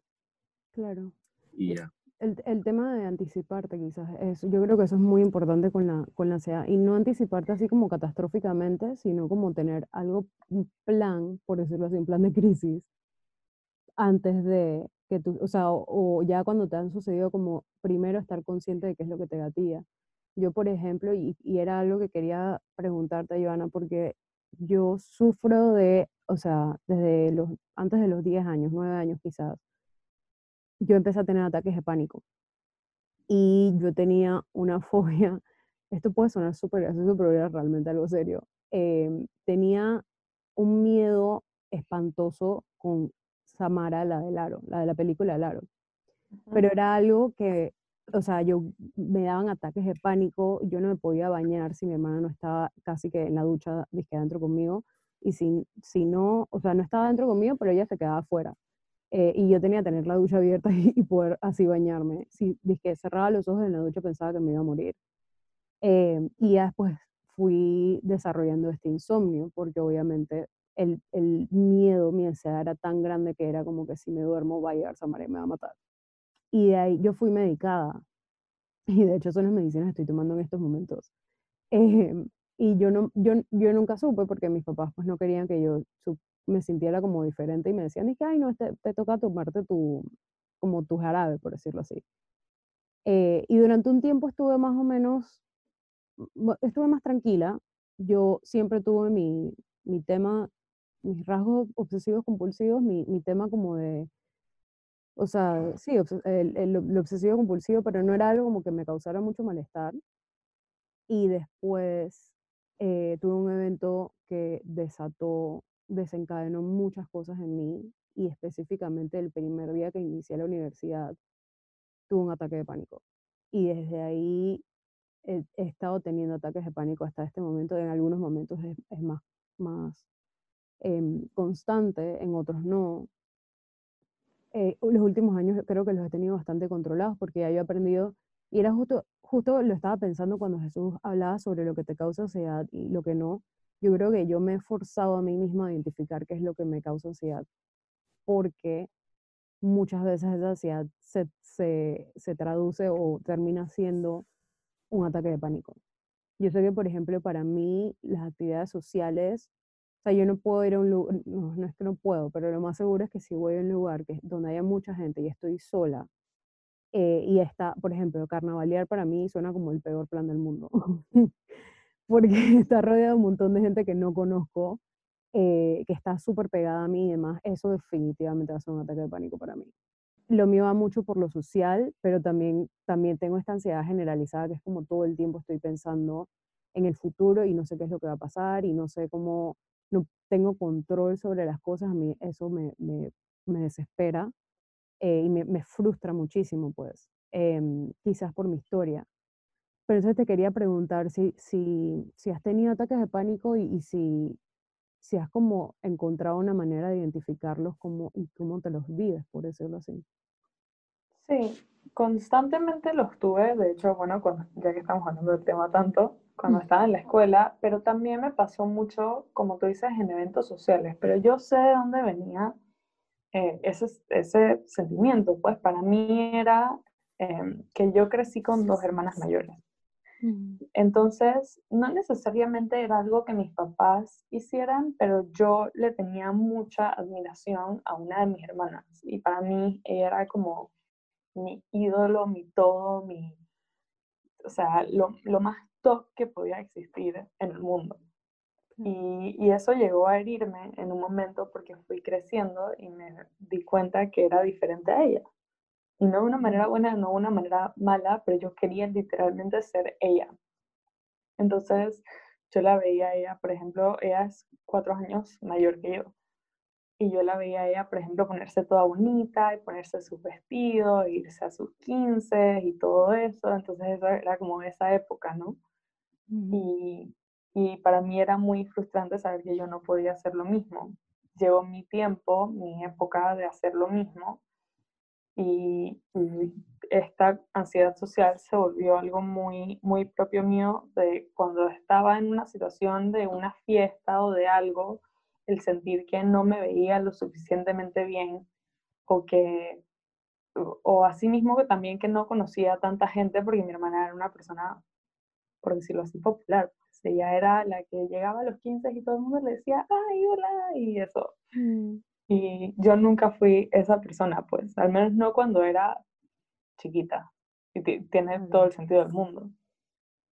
Claro. Y ya. El, el, tema de anticiparte quizás, es, yo creo que eso es muy importante con la, con la ansiedad y no anticiparte así como catastróficamente, sino como tener algo, un plan, por decirlo así, un plan de crisis, antes de que tú, o sea, o, ya cuando te han sucedido como primero estar consciente de qué es lo que te gatilla. Yo, por ejemplo, y, y era algo que quería preguntarte, Joana, porque yo sufro de, o sea, desde los, antes de los 10 años, 9 años quizás, yo empecé a tener ataques de pánico. Y yo tenía una fobia, esto puede sonar súper gracioso, pero era realmente algo serio. Em, tenía un miedo espantoso con Samara, la del aro, la de la película El aro. Pero era algo que, o sea, yo me daban ataques de pánico, yo no me podía bañar si mi hermana no estaba casi que en la ducha, dije, adentro conmigo, y si, si no, o sea, no estaba dentro conmigo, pero ella se quedaba afuera. Eh, y yo tenía que tener la ducha abierta y, poder así bañarme. Si dije, cerraba los ojos en la ducha pensaba que me iba a morir. Eh, y ya después fui desarrollando este insomnio, porque obviamente el, el, miedo, mi ansiedad era tan grande que era como que si me duermo va a llegar Samara y me va a matar. Y de ahí yo fui medicada. Y de hecho son las medicinas que estoy tomando en estos momentos. Eh, y yo, no, yo, yo nunca supe porque mis papás pues no querían que yo me sintiera como diferente y me decían, que, ay, no, te, te, toca tomarte tu, como tu jarabe, por decirlo así. Eh, y durante un tiempo estuve más o menos, estuve más tranquila. Yo siempre tuve mi, mi tema, mis rasgos obsesivos compulsivos, mi, mi tema como de, o sea, sí, el, el, lo obsesivo compulsivo, pero no era algo como que me causara mucho malestar. Y después eh, tuve un evento que desató desencadenó muchas cosas en mí y específicamente el primer día que inicié la universidad tuve un ataque de pánico. Y desde ahí he, estado teniendo ataques de pánico hasta este momento. En algunos momentos es, más, más em, constante, en otros no. Eh, los últimos años creo que los he tenido bastante controlados porque ya yo he aprendido, y era justo, justo lo estaba pensando cuando Jesús hablaba sobre lo que te causa ansiedad y lo que no, yo creo que yo me he forzado a mí misma a identificar qué es lo que me causa ansiedad, porque muchas veces esa ansiedad se, se, se traduce o termina siendo un ataque de pánico. Yo sé que, por ejemplo, para mí las actividades sociales, sea, yo no puedo ir a un lugar, no, no es que no puedo, pero lo más seguro es que si voy a un lugar que, donde haya mucha gente y estoy sola, eh, y está, por ejemplo, carnavalear para mí suena como el peor plan del mundo. porque está rodeado de un montón de gente que no conozco, eh, que está súper pegada a mí y demás, eso definitivamente va a ser un ataque de pánico para mí. Lo mío va mucho por lo social, pero también, también tengo esta ansiedad generalizada que es como todo el tiempo estoy pensando en el futuro y no sé qué es lo que va a pasar y no sé cómo, no tengo control sobre las cosas, a mí eso me, me, me desespera eh, y me, me, frustra muchísimo, pues, em, quizás por mi historia. Pero entonces te quería preguntar si, si, si has tenido ataques de pánico y, si, si has como encontrado una manera de identificarlos como, y cómo te los vives, por decirlo así. Sí, constantemente los tuve, de hecho, bueno, cuando, ya que estamos hablando del tema tanto, cuando mm. estaba en la escuela, pero también me pasó mucho, como tú dices, en eventos sociales, pero yo sé de dónde venía eh, ese, ese sentimiento, pues para mí era em, que yo crecí con dos hermanas mayores. Entonces, no necesariamente era algo que mis papás hicieran, pero yo le tenía mucha admiración a una de mis hermanas. Y para mí era como mi ídolo, mi todo, mi, o sea, lo, lo más top que podía existir en el mundo. Y, y, eso llegó a herirme en un momento porque fui creciendo y me di cuenta que era diferente a ella. Y no de una manera buena, no de una manera mala, pero yo quería literalmente ser ella. Entonces, yo la veía a ella, por ejemplo, ella es cuatro años mayor que yo. Y yo la veía a ella, por ejemplo, ponerse toda bonita y ponerse sus vestidos, irse a sus 15 y todo eso. Entonces, eso era como esa época, ¿no? y, y para mí era muy frustrante saber que yo no podía hacer lo mismo. llegó mi tiempo, mi época de hacer lo mismo y, esta ansiedad social se volvió algo muy, muy propio mío de cuando estaba en una situación de una fiesta o de algo, el sentir que no me veía lo suficientemente bien o que o así mismo que también que no conocía a tanta gente porque mi hermana era una persona, por decirlo así, popular. Pues ella era la que llegaba a los 15 y todo el mundo le decía, ay, hola, y eso. Mm. Y yo nunca fui esa persona, pues, al menos no cuando era chiquita. Y tiene todo el sentido del mundo.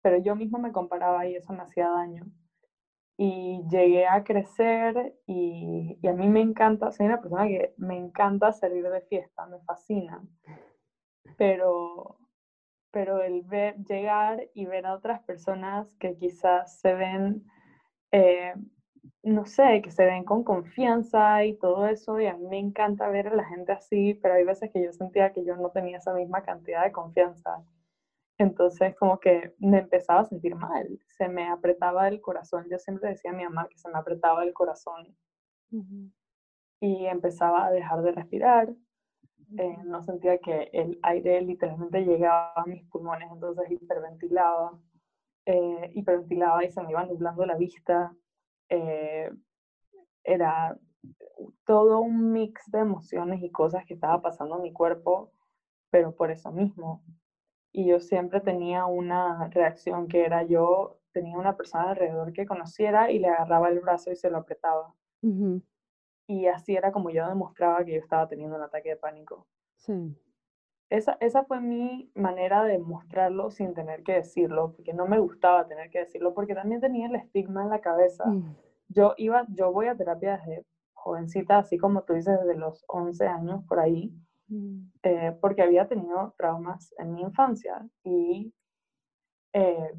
Pero yo mismo me comparaba y eso me hacía daño. Y llegué a crecer y, y a mí me encanta, soy una persona que me encanta salir de fiesta, me fascina. Pero, pero el ver, llegar y ver a otras personas que quizás se ven eh, no sé, que se ven con confianza y todo eso, y a mí me encanta ver a la gente así, pero hay veces que yo sentía que yo no tenía esa misma cantidad de confianza. Entonces, como que me empezaba a sentir mal, se me apretaba el corazón. Yo siempre decía a mi mamá que se me apretaba el corazón y empezaba a dejar de respirar. Eh, no sentía que el aire literalmente llegaba a mis pulmones, entonces hiperventilaba, eh, hiperventilaba y se me iba nublando la vista eh, era todo un mix de emociones y cosas que estaba pasando en mi cuerpo, pero por eso mismo. Y yo siempre tenía una reacción que era yo tenía una persona alrededor que conociera y le agarraba el brazo y se lo apretaba. Y así era como yo demostraba que yo estaba teniendo un ataque de pánico. Sí. Esa, esa fue mi manera de mostrarlo sin tener que decirlo, porque no me gustaba tener que decirlo, porque también tenía el estigma en la cabeza. Mm. Yo iba, yo voy a terapia desde jovencita, así como tú dices, desde los 11 años por ahí. Eh, porque había tenido traumas en mi infancia y eh,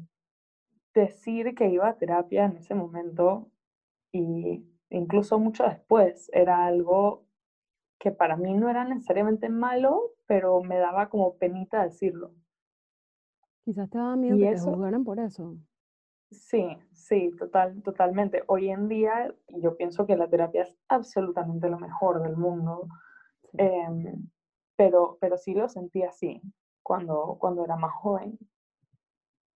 decir que iba a terapia en ese momento y incluso mucho después era algo que para mí no era necesariamente malo, pero me daba como penita decirlo. Quizás te daba miedo que te juzgaran por eso. Sí, sí, total, totalmente. Hoy en día yo pienso que la terapia es absolutamente lo mejor del mundo, em, pero, pero sí lo sentí así cuando, cuando era más joven.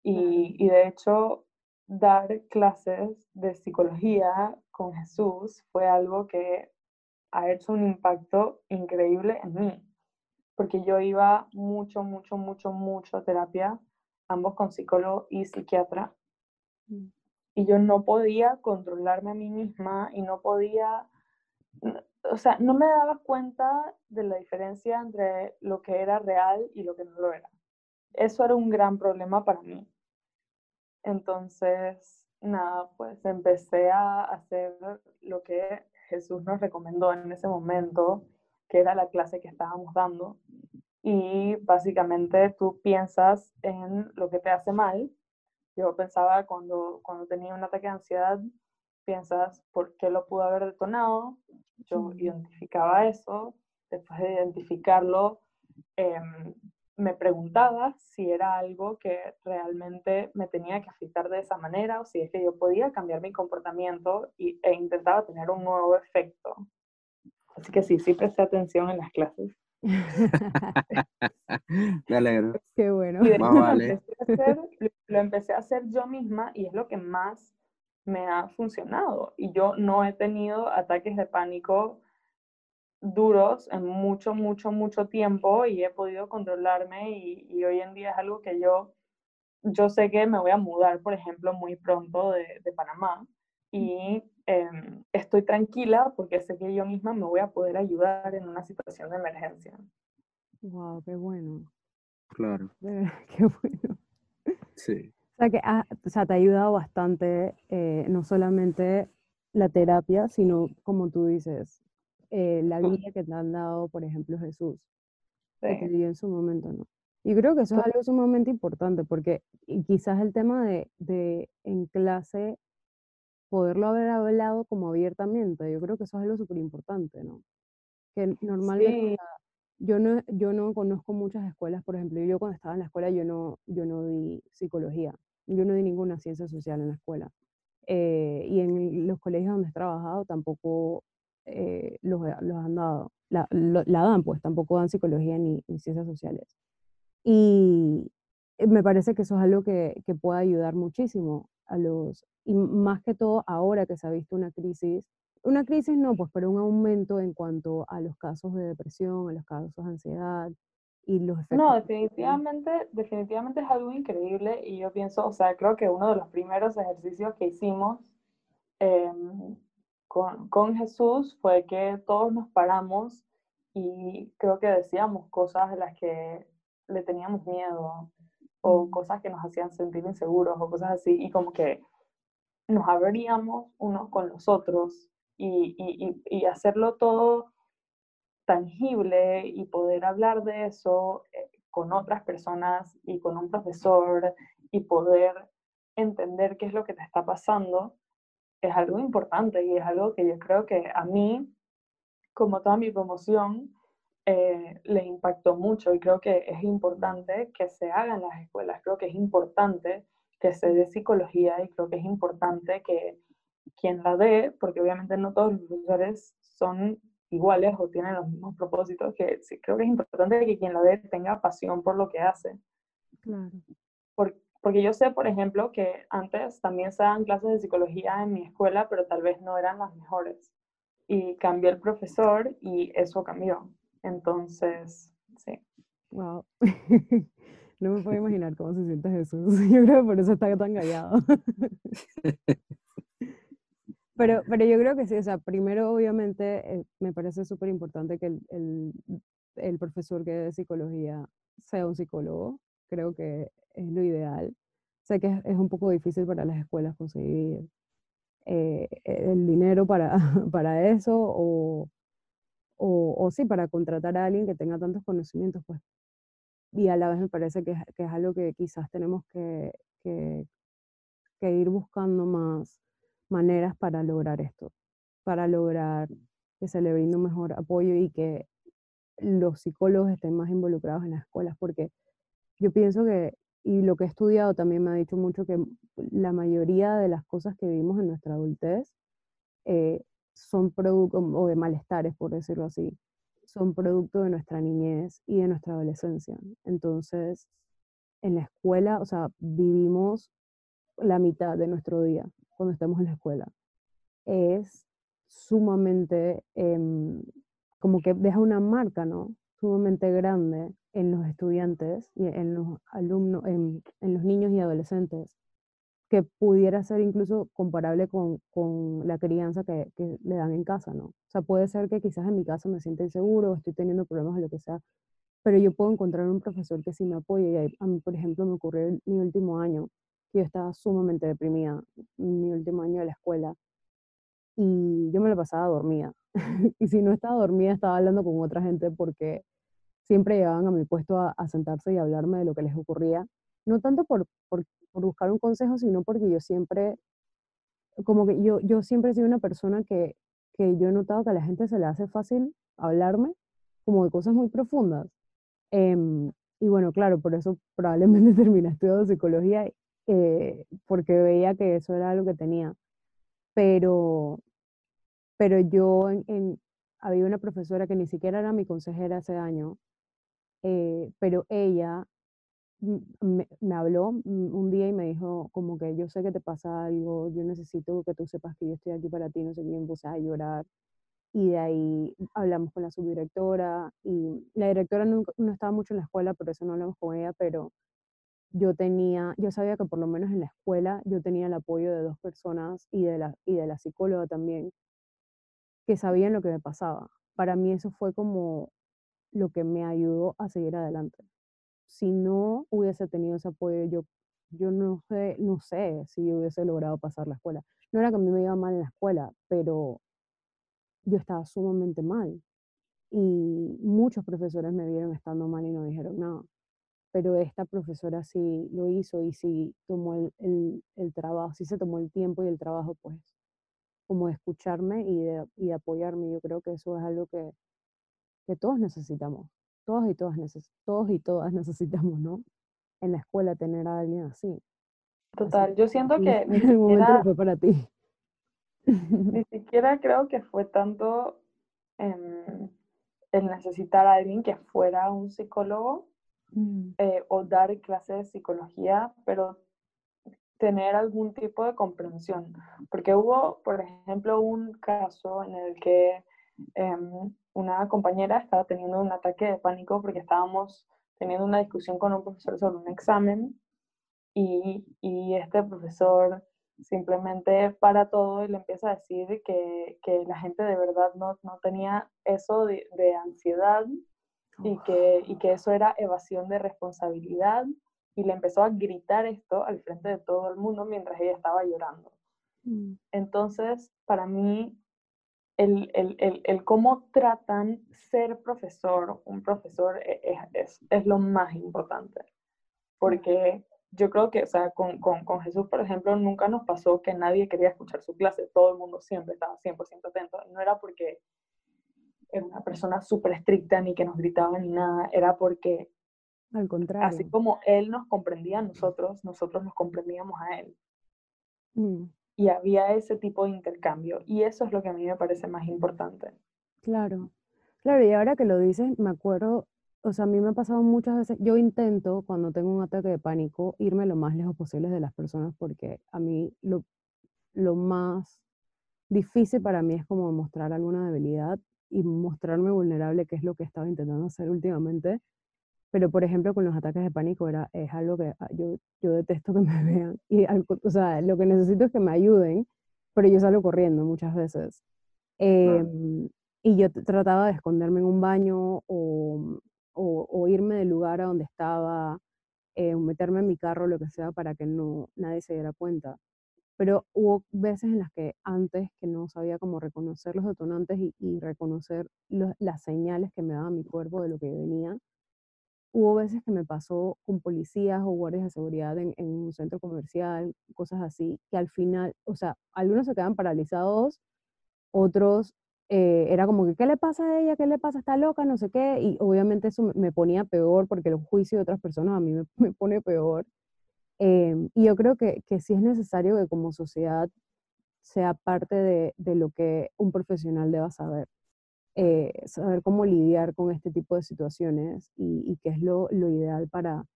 Y, y de hecho, dar clases de psicología con Jesús fue algo que ha hecho un impacto increíble en mí, porque yo iba mucho, mucho, mucho, mucho a terapia, ambos con psicólogo y psiquiatra, mm. y yo no podía controlarme a mí misma y no podía, o sea, no me daba cuenta de la diferencia entre lo que era real y lo que no lo era. Eso era un gran problema para mí. Entonces, nada, pues empecé a hacer lo que Jesús nos recomendó en ese momento, que era la clase que estábamos dando. Y básicamente tú piensas en lo que te hace mal. Yo pensaba cuando, cuando tenía un ataque de ansiedad, piensas por qué lo pudo haber detonado. Yo identificaba eso. Después de identificarlo, eh, me preguntaba si era algo que realmente me tenía que afectar de esa manera o si es que yo podía cambiar mi comportamiento y, e intentaba tener un nuevo efecto. Así que sí, sí presté atención en las clases. Me alegro. Qué bueno. lo empecé a hacer yo misma y es lo que más me ha funcionado. Y yo no he tenido ataques de pánico duros en mucho, mucho, mucho tiempo y he podido controlarme y, hoy en día es algo que yo, yo sé que me voy a mudar, por ejemplo, muy pronto de, de Panamá y em, estoy tranquila porque sé que yo misma me voy a poder ayudar en una situación de emergencia. Wow, qué bueno. Claro. qué bueno. Sí. O sea, que o sea, te ha ayudado bastante, eh, no solamente la terapia, sino como tú dices, eh, la guía que te han dado, por ejemplo, Jesús, que te dio en su momento, ¿no? Y creo que eso es algo sumamente importante, porque quizás el tema de, de en clase poderlo haber hablado como abiertamente, yo creo que eso es algo súper importante, ¿no? Que normalmente yo, no, yo no conozco muchas escuelas, por ejemplo, yo cuando estaba en la escuela yo no, yo no di psicología, yo no di ninguna ciencia social en la escuela. Eh, y en los colegios donde he trabajado tampoco eh, los, los, han dado, la, la, dan, pues tampoco dan psicología ni, ni, ciencias sociales. Y me parece que eso es algo que, que puede ayudar muchísimo a los, y más que todo ahora que se ha visto una crisis, una crisis no, pues, pero un aumento en cuanto a los casos de depresión, a los casos de ansiedad y los efectos. No, definitivamente, definitivamente es algo increíble y yo pienso, o sea, creo que uno de los primeros ejercicios que hicimos em, con, con Jesús fue que todos nos paramos y creo que decíamos cosas de las que le teníamos miedo o cosas que nos hacían sentir inseguros o cosas así y como que nos abríamos unos con los otros y, y, y hacerlo todo tangible y poder hablar de eso eh, con otras personas y con un profesor y poder entender qué es lo que te está pasando es algo importante y es algo que yo creo que a mí, como toda mi promoción, eh, les impactó mucho y creo que es importante que se hagan las escuelas, creo que es importante que se dé psicología y creo que es importante que quien la dé, porque obviamente no todos los profesores son iguales o tienen los mismos propósitos, que sí, creo que es importante que quien la dé tenga pasión por lo que hace. Claro. porque yo sé, por ejemplo, que antes también se daban clases de psicología en mi escuela, pero tal vez no eran las mejores. Y cambió el profesor y eso cambió. Entonces, sí. Wow. No me puedo imaginar cómo se siente Jesús. Yo creo que por eso está tan callado. Pero, pero yo creo que sí, o sea, primero obviamente eh, me parece súper importante que el, el, el, profesor que de psicología sea un psicólogo, creo que es lo ideal. Sé que es, un poco difícil para las escuelas conseguir eh, el dinero para, para eso o, o, sí, para contratar a alguien que tenga tantos conocimientos, pues y a la vez me parece que, que es algo que quizás tenemos que, que, ir buscando más maneras para lograr esto, para lograr que se le brinde un mejor apoyo y que los psicólogos estén más involucrados en las escuelas, porque yo pienso que, y lo que he estudiado también me ha dicho mucho que la mayoría de las cosas que vivimos en nuestra adultez eh, son producto o de malestares, por decirlo así, son producto de nuestra niñez y de nuestra adolescencia. Entonces, en la escuela, o sea, vivimos la mitad de nuestro día cuando estamos en la escuela. Es sumamente, em, como que deja una marca, ¿no? Sumamente grande en los estudiantes y en los alumnos, en, en los niños y adolescentes que pudiera ser incluso comparable con, con la crianza que, que, le dan en casa, ¿no? O sea, puede ser que quizás en mi casa me sienta inseguro, estoy teniendo problemas o lo que sea, pero yo puedo encontrar un profesor que sí me apoye. Y a mí, por ejemplo, me ocurrió en mi último año, yo estaba sumamente deprimida, mi último año de la escuela, y yo me lo pasaba dormida. y si no estaba dormida, estaba hablando con otra gente porque siempre llegaban a mi puesto a, a sentarse y hablarme de lo que les ocurría no tanto por, por, por buscar un consejo, sino porque yo siempre, como que yo, yo siempre he sido una persona que, que yo he notado que a la gente se le hace fácil hablarme como de cosas muy profundas. Em, y bueno, claro, por eso probablemente terminé estudiando psicología, eh, porque veía que eso era lo que tenía. Pero, pero yo, en, había una profesora que ni siquiera era mi consejera hace años, eh, pero ella me, me, habló un día y me dijo como que yo sé que te pasa algo, yo necesito que tú sepas que yo estoy aquí para ti, no sé qué, empecé a llorar. Y de ahí hablamos con la subdirectora y la directora no, no estaba mucho en la escuela, por eso no hablamos con ella, pero yo tenía, yo sabía que por lo menos en la escuela yo tenía el apoyo de dos personas y de la, y de la psicóloga también, que sabían lo que me pasaba. Para mí eso fue como lo que me ayudó a seguir adelante si no hubiese tenido ese apoyo, yo, yo no, sé, no sé si hubiese logrado pasar la escuela. No era que a mí me iba mal en la escuela, pero yo estaba sumamente mal. Y muchos profesores me vieron estando mal y no dijeron nada. Pero esta profesora sí lo hizo y sí tomó el, el, el trabajo, sí se tomó el tiempo y el trabajo, pues, como de escucharme y de, y de apoyarme. Yo creo que eso es algo que, que todos necesitamos todos y todas, todos y todas necesitamos, ¿no? En la escuela tener a alguien así. Total, yo siento que ni siquiera... fue para ti. ni siquiera creo que fue tanto el necesitar a alguien que fuera un psicólogo mm. eh, o dar clases de psicología, pero tener algún tipo de comprensión. Porque hubo, por ejemplo, un caso en el que em, una compañera estaba teniendo un ataque de pánico porque estábamos teniendo una discusión con un profesor sobre un examen y, y este profesor simplemente para todo y le empieza a decir que, que la gente de verdad no, no tenía eso de, de ansiedad y que, y que eso era evasión de responsabilidad y le empezó a gritar esto al frente de todo el mundo mientras ella estaba llorando. Mm. Entonces, para mí, el, el, el, el, cómo tratan ser profesor, un profesor, e, e, es, es, lo más importante. Porque yo creo que, o sea, con, con, con, Jesús, por ejemplo, nunca nos pasó que nadie quería escuchar su clase, todo el mundo siempre estaba 100% atento. no era porque era una persona súper estricta ni que nos gritaba ni nada, era porque al contrario. Así como él nos comprendía a nosotros, nosotros nos comprendíamos a él. Mm. Y había ese tipo de intercambio. Y eso es lo que a mí me parece más importante. Claro. Claro, y ahora que lo dices, me acuerdo, o sea, a mí me ha pasado muchas veces, yo intento cuando tengo un ataque de pánico irme lo más lejos posible de las personas porque a mí lo, lo más difícil para mí es como mostrar alguna debilidad y mostrarme vulnerable, que es lo que he estado intentando hacer últimamente. Pero, por ejemplo, con los ataques de pánico era, es algo que ah, yo, yo detesto que me vean. Y, o sea, lo que necesito es que me ayuden, pero yo salgo corriendo muchas veces. Em, y yo trataba de esconderme en un baño o, o, irme del lugar a donde estaba, eh, o meterme en mi carro, lo que sea, para que no, nadie se diera cuenta. Pero hubo veces en las que antes que no sabía cómo reconocer los detonantes y, reconocer las señales que me daba mi cuerpo de lo que venía, Hubo veces que me pasó con policías o guardias de seguridad en, un centro comercial, cosas así, que al final, o sea, algunos se quedan paralizados, otros eh, era como que, ¿qué le pasa a ella? ¿Qué le pasa? ¿Está loca? No sé qué. Y obviamente eso me ponía peor porque el juicio de otras personas a mí me, pone peor. Em, y yo creo que, que sí es necesario que como sociedad sea parte de, de lo que un profesional deba saber. Eh, saber cómo lidiar con este tipo de situaciones y, qué es lo, lo, ideal para,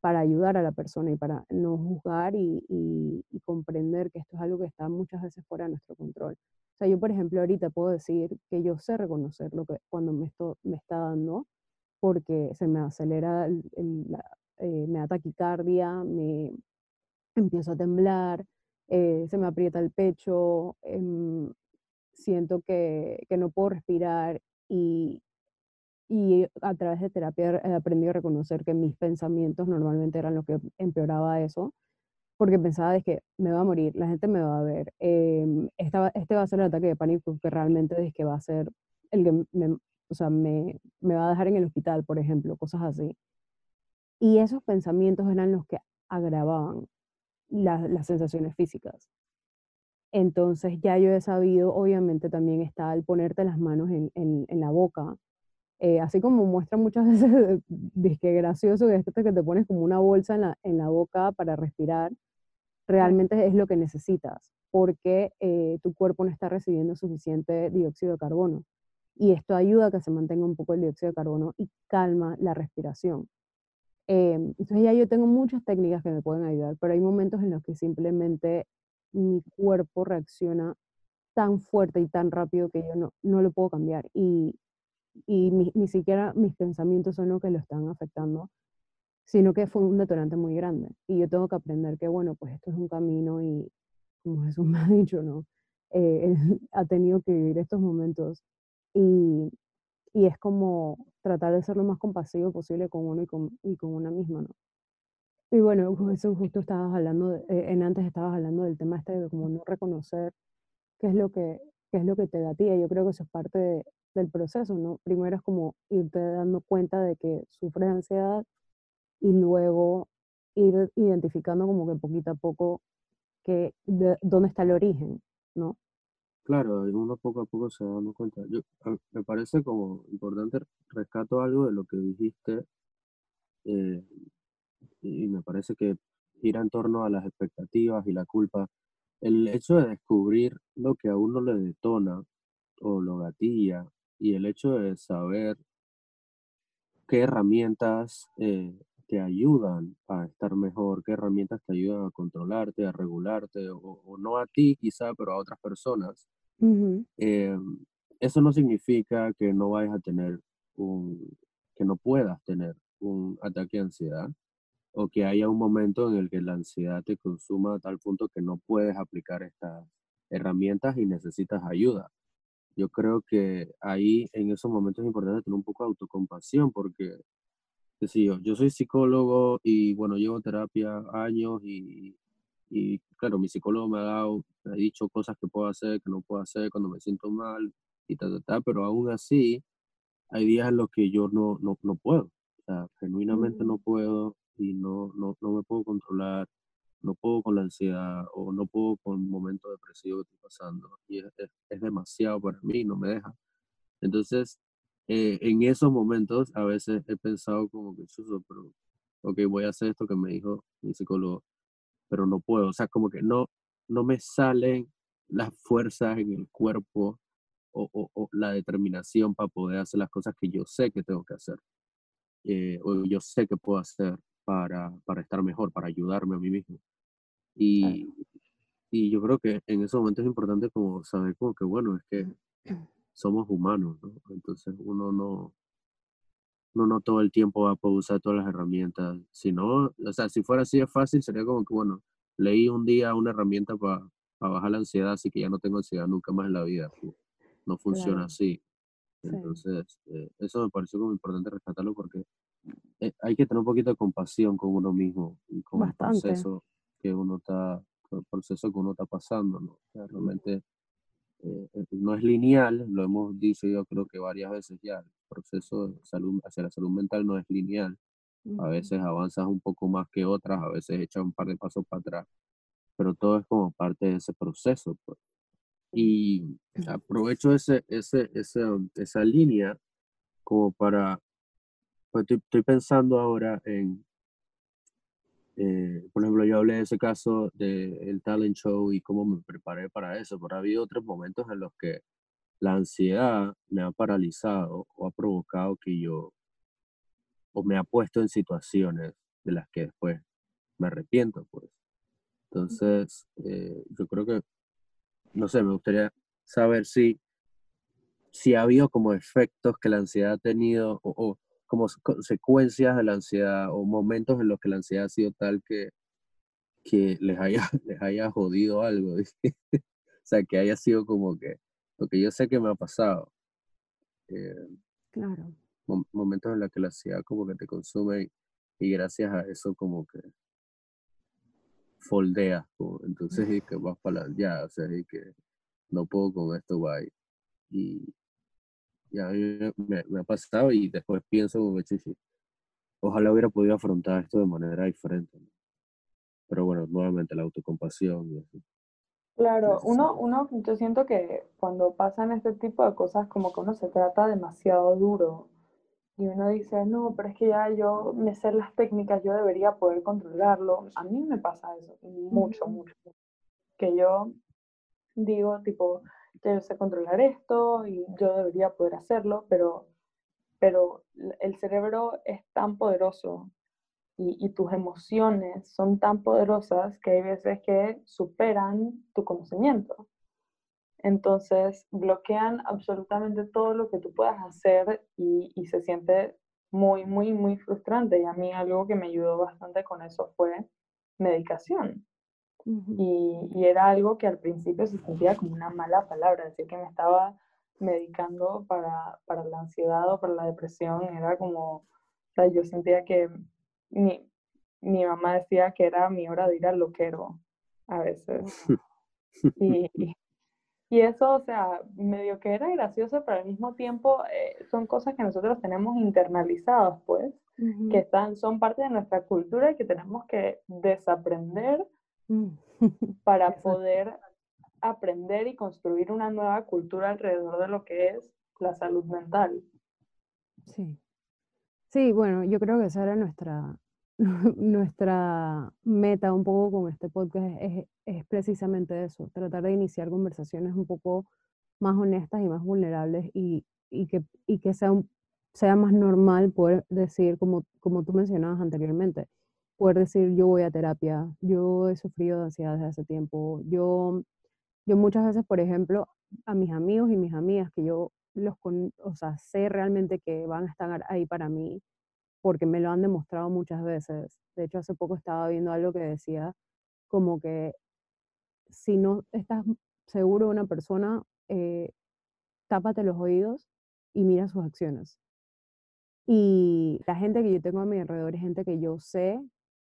para ayudar a la persona y para no juzgar y, y, comprender que esto es algo que está muchas veces fuera de nuestro control. O sea, yo, por ejemplo, ahorita puedo decir que yo sé reconocer lo que cuando me, esto, me está dando, porque se me acelera, el, eh, me da taquicardia, me empiezo a temblar, eh, se me aprieta el pecho, em, siento que, que no puedo respirar y, y a través de terapia he aprendido a reconocer que mis pensamientos normalmente eran lo que empeoraba eso, porque pensaba de que me va a morir, la gente me va a ver, eh, esta, este va a ser el ataque de pánico que realmente es que va a ser el que me, o sea, me, me va a dejar en el hospital, por ejemplo, cosas así. Y esos pensamientos eran los que agravaban las sensaciones físicas. Entonces ya yo he sabido, obviamente también está el ponerte las manos en, en, la boca, eh, así como muestra muchas veces, que gracioso, que esto que te pones como una bolsa en la, en la boca para respirar, realmente es lo que necesitas, porque eh, tu cuerpo no está recibiendo suficiente dióxido de carbono. Y esto ayuda a que se mantenga un poco el dióxido de carbono y calma la respiración. Em, entonces ya yo tengo muchas técnicas que me pueden ayudar, pero hay momentos en los que simplemente mi cuerpo reacciona tan fuerte y tan rápido que yo no, no lo puedo cambiar. Y, y ni, ni, siquiera mis pensamientos son los que lo están afectando, sino que fue un detonante muy grande. Y yo tengo que aprender que, bueno, pues esto es un camino y, como Jesús me ha dicho, ¿no? Eh, ha tenido que vivir estos momentos. Y, y, es como tratar de ser lo más compasivo posible con uno y con, y con una misma, ¿no? Y bueno, eso justo estabas hablando, eh, en antes estabas hablando del tema este de como no reconocer qué es lo que, qué es lo que te gatilla. Yo creo que eso es parte del proceso, ¿no? Primero es como irte dando cuenta de que sufres ansiedad y luego ir identificando como que poquito a poco que dónde está el origen, ¿no? Claro, uno poco a poco se va dando cuenta. Yo, me parece como importante, rescato algo de lo que dijiste, eh, y me parece que gira en torno a las expectativas y la culpa. el hecho de descubrir lo que a uno le detona o lo gatilla y el hecho de saber qué herramientas eh, te ayudan a estar mejor, qué herramientas te ayudan a controlarte, a regularte, o, no a ti quizá, pero a otras personas. Eh, eso no significa que no vayas a tener un, que no puedas tener un ataque de ansiedad o que haya un momento en el que la ansiedad te consuma a tal punto que no puedes aplicar estas herramientas y necesitas ayuda. Yo creo que ahí en esos momentos es importante tener un poco de autocompasión porque yo, yo soy psicólogo y bueno, llevo terapia años y, y claro, mi psicólogo me ha dado, me ha dicho cosas que puedo hacer, que no puedo hacer cuando me siento mal y tal, tal, pero aún así hay días en los que yo no, no, no puedo, o sea, genuinamente no puedo y no, no, no me puedo controlar, no puedo con la ansiedad o no puedo con el momento depresivo que estoy pasando y es, es, demasiado para mí, no me deja. Entonces, eh, en esos momentos a veces he pensado como que, pero, ok, voy a hacer esto que me dijo mi psicólogo, pero no puedo, o sea, como que no, no me salen las fuerzas en el cuerpo o, o, la determinación para poder hacer las cosas que yo sé que tengo que hacer, eh, o yo sé que puedo hacer para, para estar mejor, para ayudarme a mí mismo. Y, y yo creo que en esos momentos es importante como saber como que, bueno, es que somos humanos, ¿no? Entonces uno no, uno no todo el tiempo va a poder usar todas las herramientas. Si no, o sea, si fuera así de fácil, sería como que, bueno, leí un día una herramienta para bajar la ansiedad, así que ya no tengo ansiedad nunca más en la vida. No funciona así. Entonces, eh, eso me pareció como importante rescatarlo porque eh, hay que tener un poquito de compasión con uno mismo y con el proceso que uno está, el proceso que uno está pasando, ¿no? realmente eh, no es lineal, lo hemos dicho yo creo que varias veces ya, proceso de salud, hacia la salud mental no es lineal. A veces avanzas un poco más que otras, a veces echas un par de pasos para atrás, pero todo es como parte de ese proceso. Pues. Y aprovecho ese, ese, ese, esa línea como para, pues estoy pensando ahora en, eh, por ejemplo, yo hablé de ese caso del talent show y cómo me preparé para eso, pero ha habido otros momentos en los que la ansiedad me ha paralizado o ha provocado que yo, o me ha puesto en situaciones de las que después me arrepiento, pues. Entonces, eh, yo creo que, no sé, me gustaría saber si, si ha habido como efectos que la ansiedad ha tenido o como consecuencias de la ansiedad o momentos en los que la ansiedad ha sido tal que, que les, haya, les haya jodido algo. o sea, que haya sido como que, lo que yo sé que me ha pasado. Eh, claro. momentos en los que la ansiedad como que te consume y, gracias a eso como que foldeas. entonces y que vas para la, ya, o sea, y que no puedo con esto, bye. Y, y a mí me, ha pasado y después pienso, ojalá hubiera podido afrontar esto de manera diferente. Pero bueno, nuevamente la autocompasión y así. Claro, uno, uno, yo siento que cuando pasan este tipo de cosas, como que uno se trata demasiado duro y uno dice, no, pero es que ya yo me sé las técnicas, yo debería poder controlarlo. A mí me pasa eso, mucho, mucho. Que yo digo, tipo, que yo sé controlar esto y yo debería poder hacerlo, pero, pero el cerebro es tan poderoso y, y, tus emociones son tan poderosas que hay veces que superan tu conocimiento. Entonces bloquean absolutamente todo lo que tú puedas hacer y, y se siente muy, muy, muy frustrante. Y a mí algo que me ayudó bastante con eso fue medicación y, era algo que al principio se sentía como una mala palabra, decir que me estaba medicando para, para la ansiedad o para la depresión, era como, o sea, yo sentía que mi, mi mamá decía que era mi hora de ir al loquero a veces. Y, y eso, o sea, medio que era gracioso, pero al mismo tiempo eh, son cosas que nosotros tenemos internalizadas, pues, que están, son parte de nuestra cultura y que tenemos que desaprender Mm. para poder aprender y construir una nueva cultura alrededor de lo que es la salud mental. Sí. Sí, bueno, yo creo que esa era nuestra, nuestra meta un poco con este podcast es, es, precisamente eso, tratar de iniciar conversaciones un poco más honestas y más vulnerables y, y que, y que sea, sea más normal poder decir, como, como tú mencionabas anteriormente, poder decir yo voy a terapia, yo he sufrido de ansiedad desde hace tiempo, yo, yo muchas veces, por ejemplo, a mis amigos y mis amigas que yo los o sea, sé realmente que van a estar ahí para mí porque me lo han demostrado muchas veces. De hecho, hace poco estaba viendo algo que decía como que si no estás seguro de una persona, eh, tápate los oídos y mira sus acciones. Y la gente que yo tengo a mi alrededor es gente que yo sé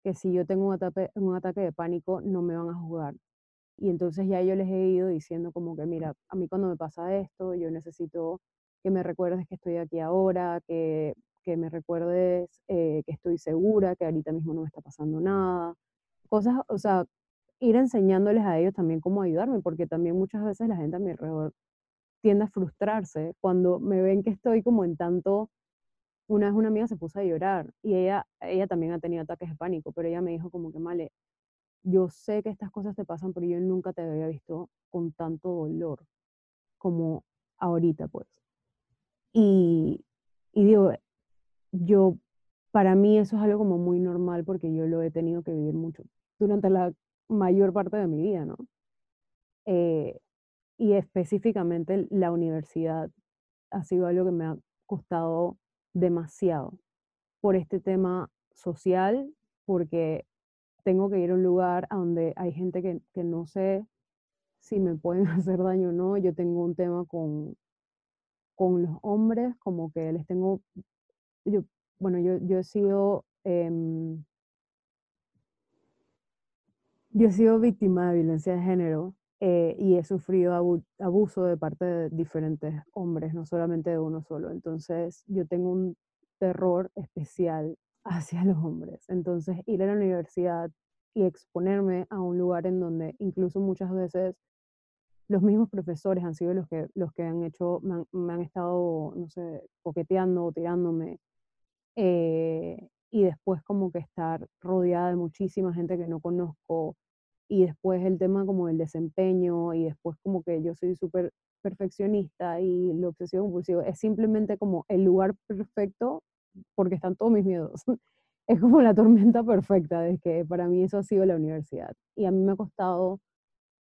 que si yo tengo un ataque, un ataque de pánico no me van a juzgar. Y entonces ya yo les he ido diciendo como que, mira, a mí cuando me pasa esto, yo necesito que me recuerdes que estoy aquí ahora, que, que me recuerdes eh, que estoy segura, que ahorita mismo no me está pasando nada. Cosas, o sea, ir enseñándoles a ellos también cómo ayudarme, porque también muchas veces la gente a mi alrededor tiende a frustrarse cuando me ven que estoy como en tanto... Una vez una amiga se puso a llorar y ella, ella también ha tenido ataques de pánico, pero ella me dijo como que, Male, yo sé que estas cosas te pasan, pero yo nunca te había visto con tanto dolor como ahorita, pues. Y, y digo, yo, para mí eso es algo como muy normal porque yo lo he tenido que vivir mucho durante la mayor parte de mi vida, ¿no? Eh, y específicamente la universidad ha sido algo que me ha costado demasiado por este tema social, porque tengo que ir a un lugar a donde hay gente que, que no sé si me pueden hacer daño o no. Yo tengo un tema con, con los hombres, como que les tengo, yo, bueno, yo, yo he sido, em, yo he sido víctima de violencia de género eh, y he sufrido abuso de parte de diferentes hombres, no solamente de uno solo. Entonces, yo tengo un terror especial hacia los hombres. Entonces, ir a la universidad y exponerme a un lugar en donde incluso muchas veces los mismos profesores han sido los que, los que han hecho, me han, estado, no sé, coqueteando o tirándome. Eh, y después como que estar rodeada de muchísima gente que no conozco. Y después el tema como el desempeño y después como que yo soy súper perfeccionista y lo obsesivo compulsivo. Es simplemente como el lugar perfecto porque están todos mis miedos. Es como la tormenta perfecta, de que para mí eso ha sido la universidad. Y a mí me ha costado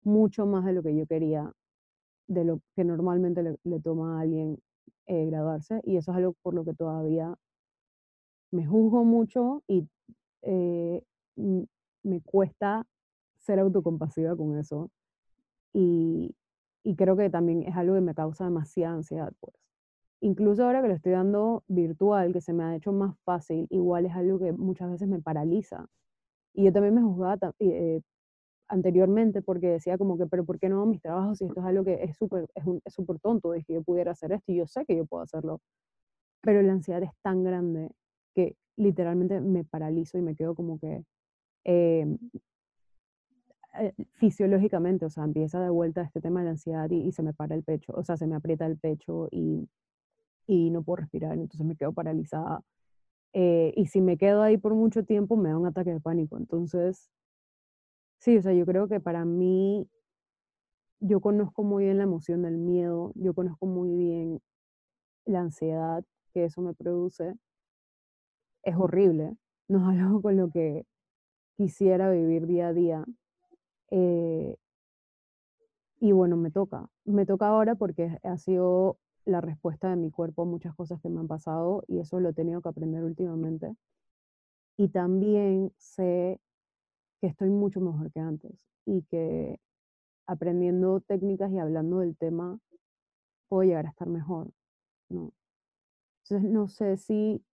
mucho más de lo que yo quería, de lo que normalmente le, toma a alguien eh, graduarse. Y eso es algo por lo que todavía me juzgo mucho y eh, me cuesta ser autocompasiva con eso. Y, y creo que también es algo que me causa demasiada ansiedad, pues incluso ahora que lo estoy dando virtual, que se me ha hecho más fácil, igual es algo que muchas veces me paraliza. Y yo también me juzgaba eh, anteriormente porque decía como que, pero ¿por qué no mis trabajos si esto es algo que es súper es súper tonto, de que yo pudiera hacer esto y yo sé que yo puedo hacerlo? Pero la ansiedad es tan grande que literalmente me paralizo y me quedo como que em, eh, fisiológicamente, o sea, empieza de vuelta este tema de la ansiedad y, y, se me para el pecho, o sea, se me aprieta el pecho y y no puedo respirar, entonces me quedo paralizada. Eh, y si me quedo ahí por mucho tiempo, me da un ataque de pánico. Entonces, sí, o sea, yo creo que para mí, yo conozco muy bien la emoción del miedo, yo conozco muy bien la ansiedad que eso me produce. Es horrible, no es algo con lo que quisiera vivir día a día. Eh, y bueno, me toca. Me toca ahora porque ha sido la respuesta de mi cuerpo a muchas cosas que me han pasado y eso lo he tenido que aprender últimamente. Y también sé que estoy mucho mejor que antes y que aprendiendo técnicas y hablando del tema puedo llegar a estar mejor. ¿no? Entonces no sé si,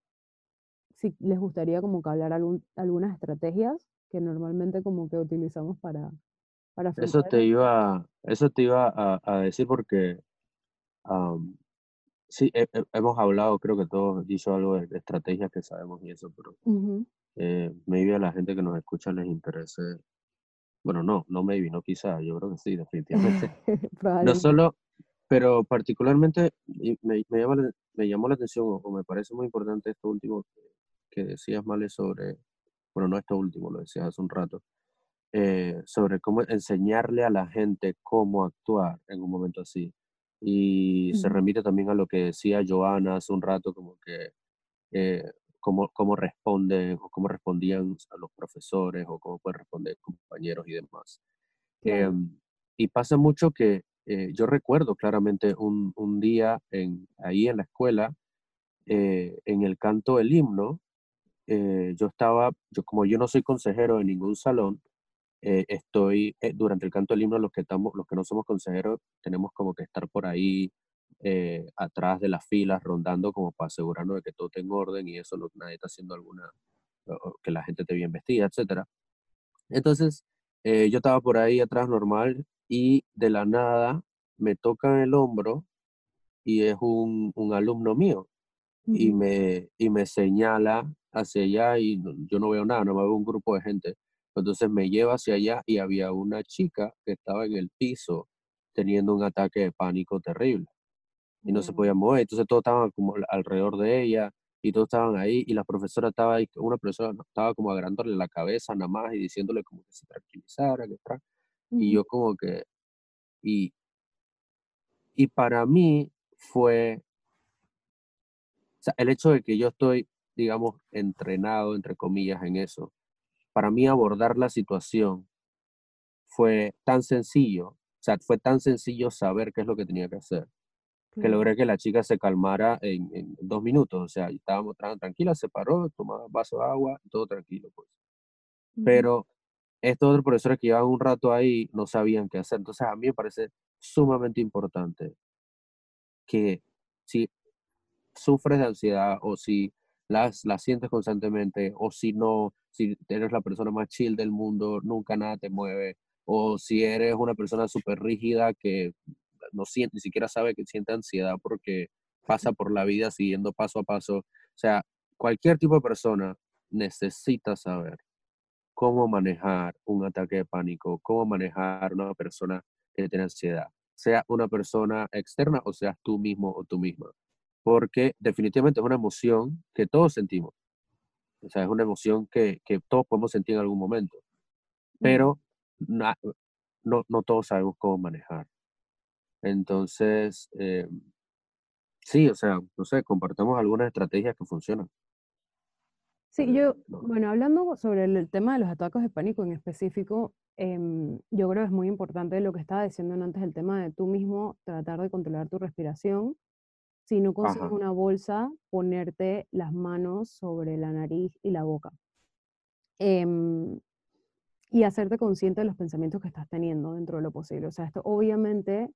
si les gustaría como que hablar algún, algunas estrategias que normalmente como que utilizamos para... para eso te iba, eso te iba a, a decir porque Sí, hemos hablado, creo que todos hizo algo de, estrategias que sabemos y eso, pero eh, maybe a la gente que nos escucha les interese. Bueno, no, no maybe, no quizá, yo creo que sí, definitivamente. no solo, pero particularmente me, me, me llamó la atención o, me parece muy importante esto último que, decías, Male, sobre bueno, no esto último, lo decía hace un rato, eh, sobre cómo enseñarle a la gente cómo actuar en un momento así. Y se remite también a lo que decía Joana hace un rato, como que eh, cómo, cómo responden o cómo respondían a los profesores o cómo pueden responder compañeros y demás. Em, y pasa mucho que eh, yo recuerdo claramente un, un día en, ahí en la escuela, eh, en el canto del himno, eh, yo estaba, yo, como yo no soy consejero de ningún salón, estoy durante el canto del himno, los que, estamos, los que no somos consejeros, tenemos como que estar por ahí atrás de las filas, rondando como para asegurarnos de que todo tenga orden y eso, no, nadie está haciendo alguna, que la gente esté bien vestida, etc. Entonces, yo estaba por ahí atrás normal y de la nada me toca el hombro y es un, un alumno mío y, me, y me señala hacia allá y yo no veo nada, no me veo un grupo de gente. Entonces me lleva hacia allá y había una chica que estaba en el piso teniendo un ataque de pánico terrible y no se podía mover. Entonces todos estaban como alrededor de ella y todos estaban ahí y la profesora estaba ahí, una profesora estaba como agarrándole la cabeza nada más y diciéndole como que se tranquilizara, que y yo como que, y, y para mí fue, o sea, el hecho de que yo estoy, digamos, entrenado, entre comillas, en eso, para mí abordar la situación fue tan sencillo, o sea, fue tan sencillo saber qué es lo que tenía que hacer, que logré que la chica se calmara en, dos minutos, o sea, estábamos tranquila, se paró, tomaba un vaso de agua, todo tranquilo, pues. Pero estos otros profesores que llevaban un rato ahí no sabían qué hacer. Entonces a mí me parece sumamente importante que si sufres de ansiedad o si las, la sientes constantemente o si no, si eres la persona más chill del mundo, nunca nada te mueve o si eres una persona súper rígida que no siente, ni siquiera sabe que siente ansiedad porque pasa por la vida siguiendo paso a paso. O sea, cualquier tipo de persona necesita saber cómo manejar un ataque de pánico, cómo manejar una persona que tiene ansiedad, sea una persona externa o seas tú mismo o tú misma. Porque definitivamente es una emoción que todos sentimos. O sea, es una emoción que, que todos podemos sentir en algún momento. Pero no, no todos sabemos cómo manejar. Entonces, eh, sí, o sea, no sé, compartamos algunas estrategias que funcionan. Sí, yo, bueno, hablando sobre el, tema de los ataques de pánico en específico, em, yo creo que es muy importante lo que estaba diciendo antes, el tema de tú mismo tratar de controlar tu respiración. Si no consigues una bolsa, ponerte las manos sobre la nariz y la boca. Em, y hacerte consciente de los pensamientos que estás teniendo dentro de lo posible. O sea, esto obviamente,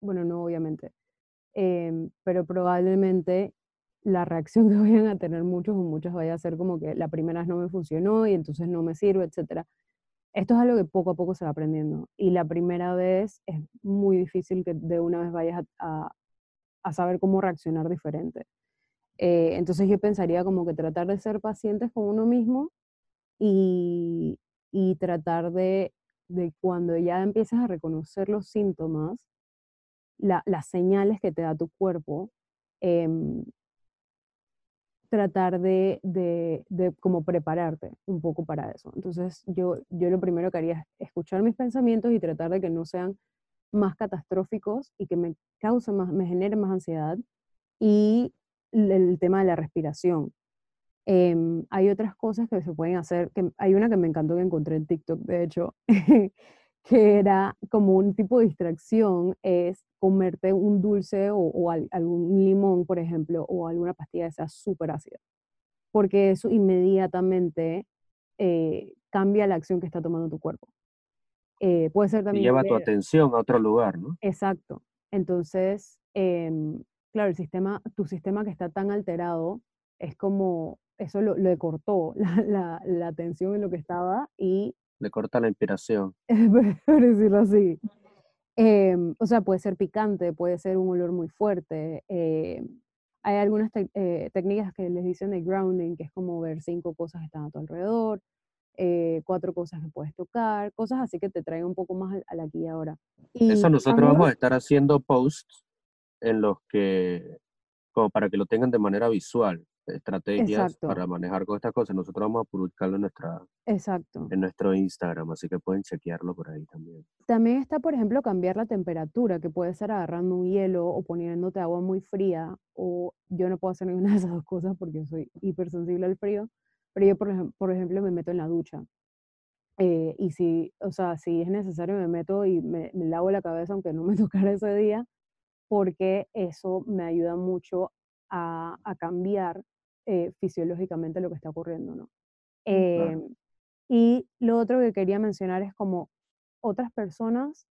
bueno, no obviamente, em, pero probablemente la reacción que vayan a tener muchos o muchas vaya a ser como que la primera vez no me funcionó y entonces no me sirve, etc. Esto es algo que poco a poco se va aprendiendo y la primera vez es muy difícil que de una vez vayas a, a, saber cómo reaccionar diferente. Eh, entonces yo pensaría como que tratar de ser pacientes con uno mismo y, y tratar de, de, cuando ya empieces a reconocer los síntomas, las señales que te da tu cuerpo, eh, tratar de, de, de, como prepararte un poco para eso. Entonces yo, yo lo primero que haría es escuchar mis pensamientos y tratar de que no sean más catastróficos y que me causen más, me generen más ansiedad. Y el, tema de la respiración. Em, hay otras cosas que se pueden hacer, que hay una que me encantó que encontré en TikTok, de hecho, que era como un tipo de distracción, es comerte un dulce o, algún limón, por ejemplo, o alguna pastilla que sea súper ácida, porque eso inmediatamente eh, cambia la acción que está tomando tu cuerpo. Eh, puede ser también... Y lleva tu atención a otro lugar, ¿no? Exacto. Entonces, em, claro, el sistema, tu sistema que está tan alterado es como, eso lo, le cortó la, la, la atención en lo que estaba y le corta la inspiración. por decirlo así. Em, o sea, puede ser picante, puede ser un olor muy fuerte. Em, hay algunas eh, técnicas que les dicen de grounding, que es como ver cinco cosas que están a tu alrededor, eh, cuatro cosas que puedes tocar, cosas así que te traen un poco más al, aquí y ahora. Y Eso nosotros vamos a estar haciendo posts en los que, como para que lo tengan de manera visual. estrategias para manejar con estas cosas. Nosotros vamos a publicarlo en, nuestra, Exacto. en nuestro Instagram, así que pueden chequearlo por ahí también. También está, por ejemplo, cambiar la temperatura, que puede ser agarrando un hielo o poniéndote agua muy fría, o yo no puedo hacer ninguna de esas dos cosas porque soy hipersensible al frío, pero yo, por, por ejemplo, me meto en la ducha. Eh, y si, o sea, si es necesario, me meto y me, me lavo la cabeza, aunque no me tocara ese día, porque eso me ayuda mucho a, a cambiar eh, fisiológicamente lo que está ocurriendo, ¿no? Eh, y lo otro que quería mencionar es como otras personas,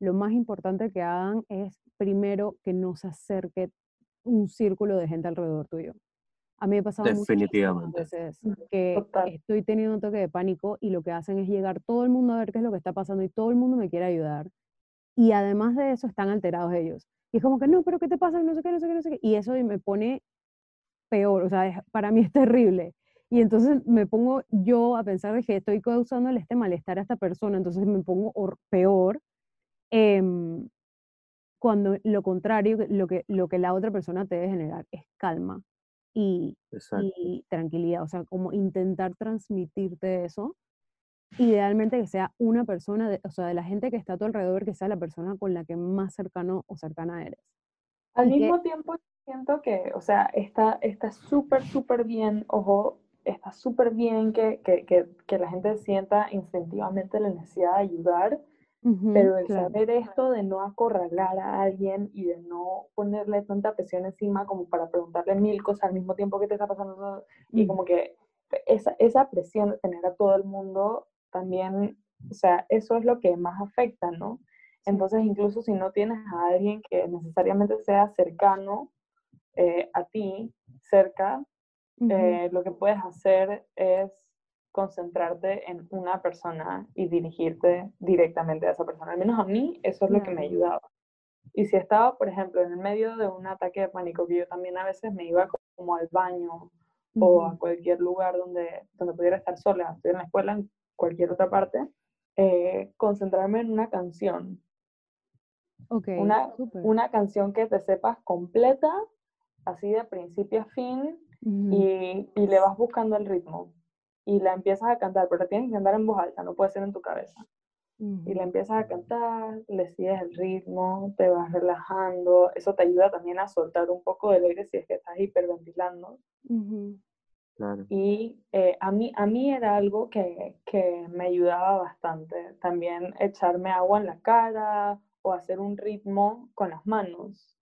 lo más importante que hagan es primero que no se acerque un círculo de gente alrededor tuyo. A mí me ha pasado muchas veces que estoy teniendo un toque de pánico y lo que hacen es llegar todo el mundo a ver qué es lo que está pasando y todo el mundo me quiere ayudar. Y además de eso están alterados ellos. Y es como que, no, pero ¿qué te pasa? No sé qué, no sé qué, no sé qué. Y eso me pone peor, o sea, para mí es terrible. Y entonces me pongo yo a pensar de que estoy causándole este malestar a esta persona, entonces me pongo peor. Em, cuando lo contrario, lo que, lo que la otra persona te debe generar es calma y, y tranquilidad, o sea, como intentar transmitirte eso idealmente que sea una persona, de, o sea, de la gente que está a tu alrededor, que sea la persona con la que más cercano o cercana eres. Al mismo tiempo, siento que, o sea, está súper, súper bien, ojo, está súper bien que, que, que, que, la gente sienta instintivamente la necesidad de ayudar, pero el saber esto de no acorralar a alguien y de no ponerle tanta presión encima como para preguntarle mil cosas al mismo tiempo que te está pasando, y como que esa, esa presión de tener a todo el mundo también, o sea, eso es lo que más afecta, ¿no? Entonces, incluso si no tienes a alguien que necesariamente sea cercano eh, a ti, cerca, eh, lo que puedes hacer es concentrarte en una persona y dirigirte directamente a esa persona. Al menos a mí eso es lo que me ayudaba. Y si estaba, por ejemplo, en el medio de un ataque de pánico, que yo también a veces me iba como al baño o a cualquier lugar donde, donde pudiera estar sola, estoy en la escuela, en cualquier otra parte, eh, concentrarme en una canción una, una, canción que te sepas completa, así de principio a fin, y, y, le vas buscando el ritmo. Y la empiezas a cantar, pero tienes que cantar en voz alta, no puede ser en tu cabeza. Y la empiezas a cantar, le sigues el ritmo, te vas relajando. Eso te ayuda también a soltar un poco del aire si es que estás hiperventilando. Y eh, a, mí, a mí era algo que, que me ayudaba bastante. También echarme agua en la cara o hacer un ritmo con las manos,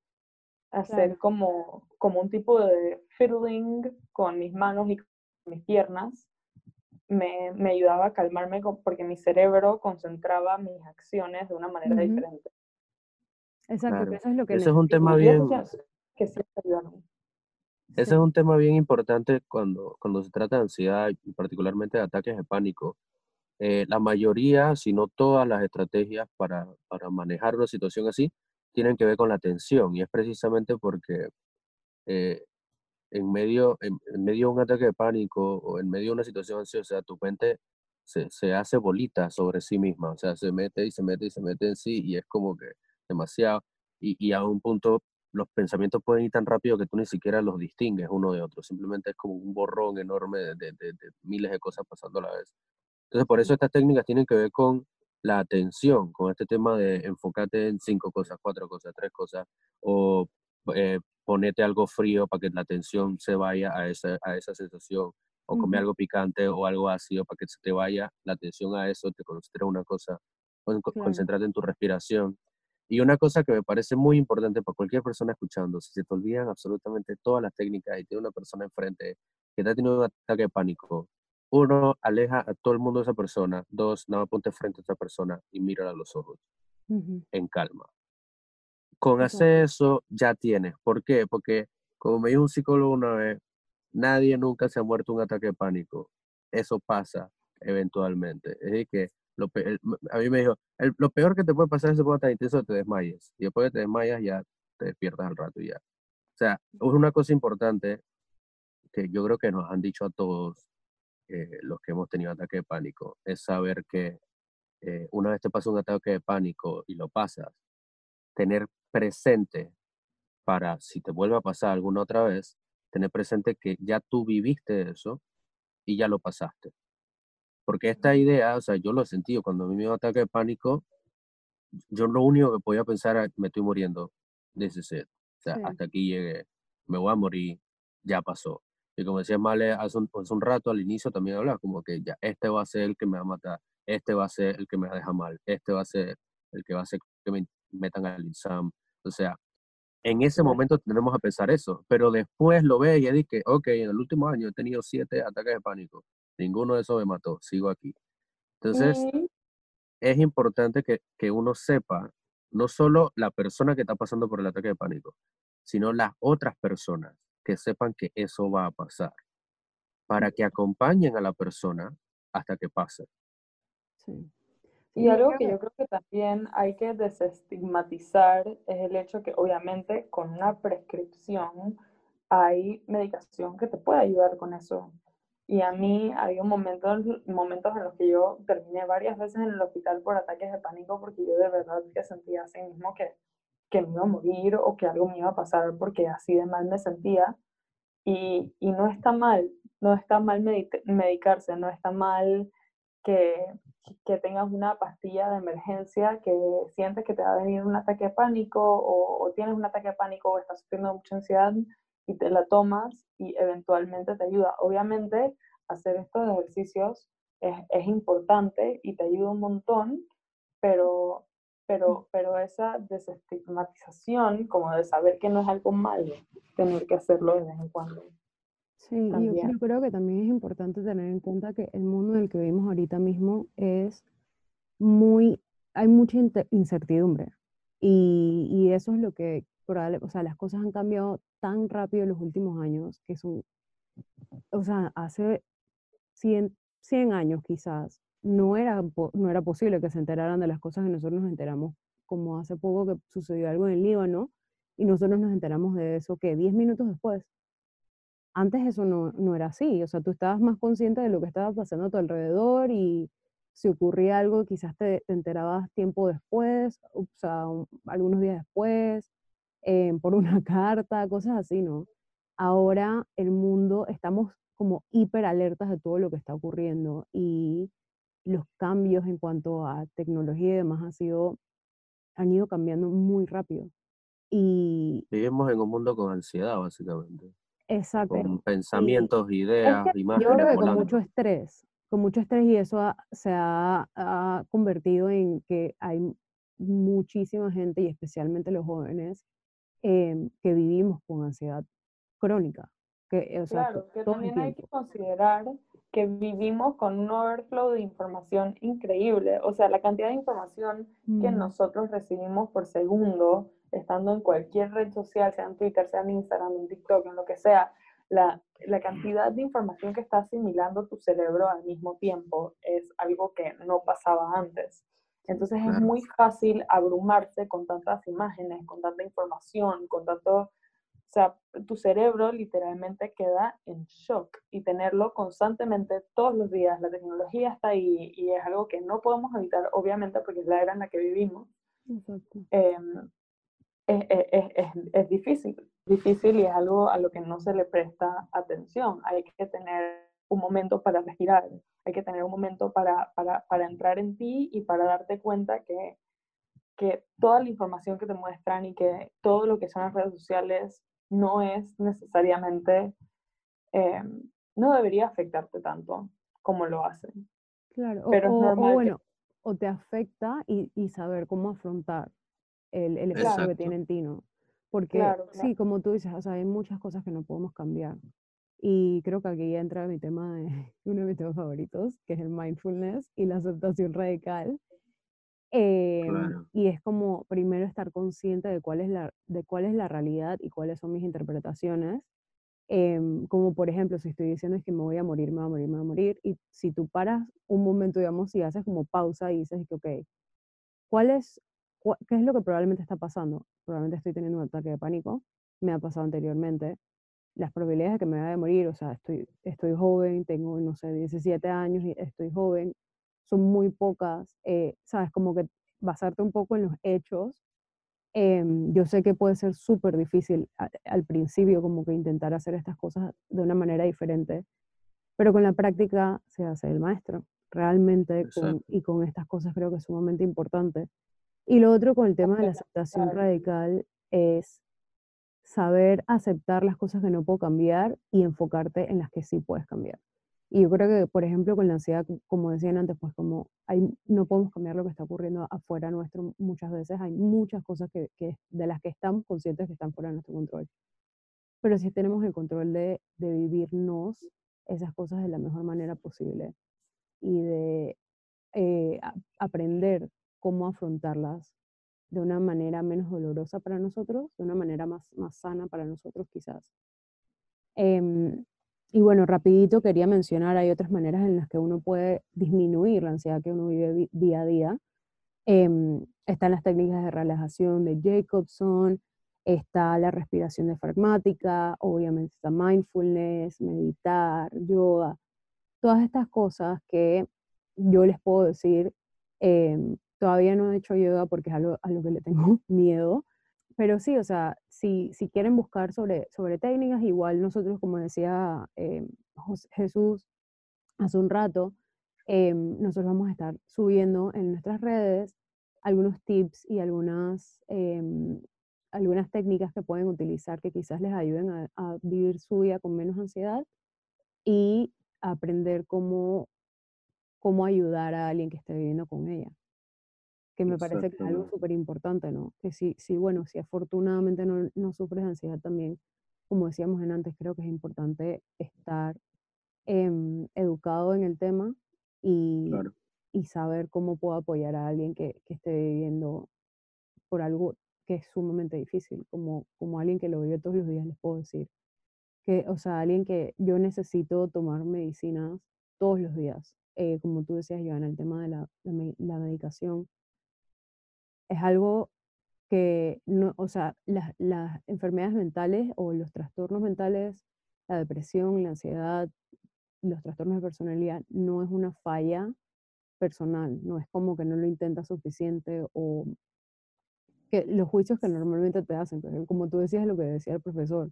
hacer como, como un tipo de fiddling con mis manos y mis piernas, me, me ayudaba a calmarme porque mi cerebro concentraba mis acciones de una manera diferente. Exacto, eso es lo que... Ese es un tema bien... Que sí Ese es un tema bien importante cuando, cuando se trata de ansiedad y particularmente de ataques de pánico, eh, la mayoría, si no todas las estrategias para, para, manejar una situación así, tienen que ver con la tensión y es precisamente porque eh, en, medio, en, medio de un ataque de pánico o en medio de una situación ansiosa, tu mente se, se, hace bolita sobre sí misma, o sea, se mete y se mete y se mete en sí y es como que demasiado y, y a un punto los pensamientos pueden ir tan rápido que tú ni siquiera los distingues uno de otro, simplemente es como un borrón enorme de, de, de miles de cosas pasando a la vez. Entonces, por eso estas técnicas tienen que ver con la atención, con este tema de enfocarte en cinco cosas, cuatro cosas, tres cosas, o eh, ponete algo frío para que la atención se vaya a esa, a esa sensación, o come algo picante o algo ácido para que se te vaya la atención a eso, te concentres una cosa, concentrate en tu respiración. Y una cosa que me parece muy importante para cualquier persona escuchando, si se te olvidan absolutamente todas las técnicas y tiene una persona enfrente que te ha tenido un ataque de pánico, uno, aleja a todo el mundo de esa persona. Dos, nada ponte frente a esa persona y mírala a los ojos en calma. Con hacer eso ya tienes. ¿Por qué? Porque, como me dijo un psicólogo una vez, nadie nunca se ha muerto un ataque de pánico. Eso pasa eventualmente. Es decir, que lo a mí me dijo, lo peor que te puede pasar es que tan intenso te desmayes. Y después de te desmayas ya te despiertas al rato y ya. O sea, es una cosa importante que yo creo que nos han dicho a todos eh, los que hemos tenido ataque de pánico, es saber que eh, una vez te pasa un ataque de pánico y lo pasas, tener presente para si te vuelve a pasar alguna otra vez, tener presente que ya tú viviste eso y ya lo pasaste. Porque esta idea, o sea, yo lo he sentido cuando a mí me dio ataque de pánico, yo lo único que podía pensar era, me estoy muriendo, desde ese O sea, hasta aquí llegué, me voy a morir, ya pasó. Y como decía Male hace un, hace un rato al inicio también hablaba como que ya, este va a ser el que me va a matar, este va a ser el que me deja mal, este va a ser el que va a hacer que me metan al exam. O sea, en ese momento tendremos a pensar eso, pero después lo ve y dice que, ok, en el último año he tenido siete ataques de pánico, ninguno de esos me mató, sigo aquí. Entonces, es importante que, que uno sepa, no solo la persona que está pasando por el ataque de pánico, sino las otras personas que sepan que eso va a pasar, para que acompañen a la persona hasta que pase. Sí. Y algo que yo creo que también hay que desestigmatizar es el hecho que obviamente con una prescripción hay medicación que te puede ayudar con eso. Y a mí había momentos, momentos en los que yo terminé varias veces en el hospital por ataques de pánico porque yo de verdad que sentía así mismo que, que me iba a morir o que algo me iba a pasar porque así de mal me sentía. Y, y no está mal, no está mal medicarse, no está mal que, que tengas una pastilla de emergencia que sientes que te va a venir un ataque de pánico o, tienes un ataque de pánico o estás sufriendo mucha ansiedad y te la tomas y eventualmente te ayuda. Obviamente hacer estos ejercicios es, es importante y te ayuda un montón, pero, pero, pero esa desestigmatización como de saber que no es algo malo, tener que hacerlo de vez en cuando. Sí, yo creo que también es importante tener en cuenta que el mundo en el que vivimos ahorita mismo es muy, hay mucha incertidumbre. Y, y eso es lo que, o sea, las cosas han cambiado tan rápido en los últimos años que son, o sea, hace 100, 100 años quizás no era, no era posible que se enteraran de las cosas que nosotros nos enteramos, como hace poco que sucedió algo en el Líbano y nosotros nos enteramos de eso que 10 minutos después antes eso no, no, era así, o sea, tú estabas más consciente de lo que estaba pasando a tu alrededor y si ocurría algo quizás te, enterabas tiempo después, o sea, algunos días después, eh, por una carta, cosas así, ¿no? Ahora el mundo, estamos como hiper alertas de todo lo que está ocurriendo y los cambios en cuanto a tecnología y demás han sido, han ido cambiando muy rápido. Vivimos en un mundo con ansiedad, básicamente. Exacto. Con pensamientos, ideas, imágenes. Yo creo que con mucho estrés, con mucho estrés y eso se ha, convertido en que hay muchísima gente y especialmente los jóvenes em, que vivimos con ansiedad crónica. Que, claro, que también hay que considerar que vivimos con un overflow de información increíble. O sea, la cantidad de información que nosotros recibimos por segundo estando en cualquier red social, sea en Twitter, sea en Instagram, en TikTok, en lo que sea, la, la, cantidad de información que está asimilando tu cerebro al mismo tiempo es algo que no pasaba antes. Entonces es muy fácil abrumarse con tantas imágenes, con tanta información, con tanto... O sea, tu cerebro literalmente queda en shock y tenerlo constantemente todos los días. La tecnología está ahí y es algo que no podemos evitar, obviamente, porque es la era en la que vivimos. Eh, es, es, es, difícil, difícil y es algo a lo que no se le presta atención. Hay que tener un momento para respirar, hay que tener un momento para, para, para entrar en ti y para darte cuenta que, que toda la información que te muestran y que todo lo que son las redes sociales no es necesariamente, eh, no debería afectarte tanto como lo hacen. Claro, Pero o, bueno, o te afecta y, y saber cómo afrontar el, el efecto que tiene en ti, ¿no? Porque sí, como tú dices, o sea, hay muchas cosas que no podemos cambiar. Y creo que aquí entra mi tema de uno de mis temas favoritos, que es el mindfulness y la aceptación radical. Em, y es como primero estar consciente de cuál, es la, de cuál es la realidad y cuáles son mis interpretaciones. Em, como por ejemplo, si estoy diciendo es que me voy a morir, me voy a morir, me voy a morir, y si tú paras un momento, digamos, y haces como pausa y dices que, ok, ¿cuál es ¿Qué es lo que probablemente está pasando? Probablemente estoy teniendo un ataque de pánico, me ha pasado anteriormente. Las probabilidades de que me vaya a morir, o sea, estoy, estoy joven, tengo, no sé, 17 años y estoy joven, son muy pocas. Eh, ¿Sabes? Como que basarte un poco en los hechos Em, yo sé que puede ser súper difícil al principio como que intentar hacer estas cosas de una manera diferente, pero con la práctica se hace el maestro, realmente, y con estas cosas creo que es sumamente importante. Y lo otro con el tema de la aceptación radical es saber aceptar las cosas que no puedo cambiar y enfocarte en las que sí puedes cambiar. Y yo creo que, por ejemplo, con la ansiedad, como decían antes, pues como hay, no podemos cambiar lo que está ocurriendo afuera nuestro muchas veces, hay muchas cosas que, que, de las que estamos conscientes que están fuera de nuestro control. Pero si tenemos el control de, de vivirnos esas cosas de la mejor manera posible y de eh, aprender cómo afrontarlas de una manera menos dolorosa para nosotros, de una manera más, más sana para nosotros quizás. Eh, y bueno, rapidito quería mencionar, hay otras maneras en las que uno puede disminuir la ansiedad que uno vive día a día. Em, están las técnicas de relajación de Jacobson, está la respiración diafragmática, obviamente está mindfulness, meditar, yoga, todas estas cosas que yo les puedo decir, em, todavía no he hecho yoga porque es algo a lo que le tengo miedo, pero sí, o sea, si, si quieren buscar sobre, sobre técnicas, igual nosotros, como decía eh, Jesús hace un rato, eh, nosotros vamos a estar subiendo en nuestras redes algunos tips y algunas, eh, algunas técnicas que pueden utilizar que quizás les ayuden a, a vivir su vida con menos ansiedad y aprender cómo, cómo ayudar a alguien que esté viviendo con ella que me parece que es algo súper importante, ¿no? Que si, si, bueno, si afortunadamente no, no sufres ansiedad también, como decíamos en antes, creo que es importante estar em, educado en el tema y, y, saber cómo puedo apoyar a alguien que, que, esté viviendo por algo que es sumamente difícil, como, como alguien que lo vive todos los días, les puedo decir. Que, o sea, alguien que yo necesito tomar medicinas todos los días. Eh, como tú decías, Joana, el tema de la, la, la medicación es algo que, no, o sea, las, enfermedades mentales o los trastornos mentales, la depresión, la ansiedad, los trastornos de personalidad, no es una falla personal, no es como que no lo intenta suficiente o que los juicios que normalmente te hacen, como tú decías lo que decía el profesor,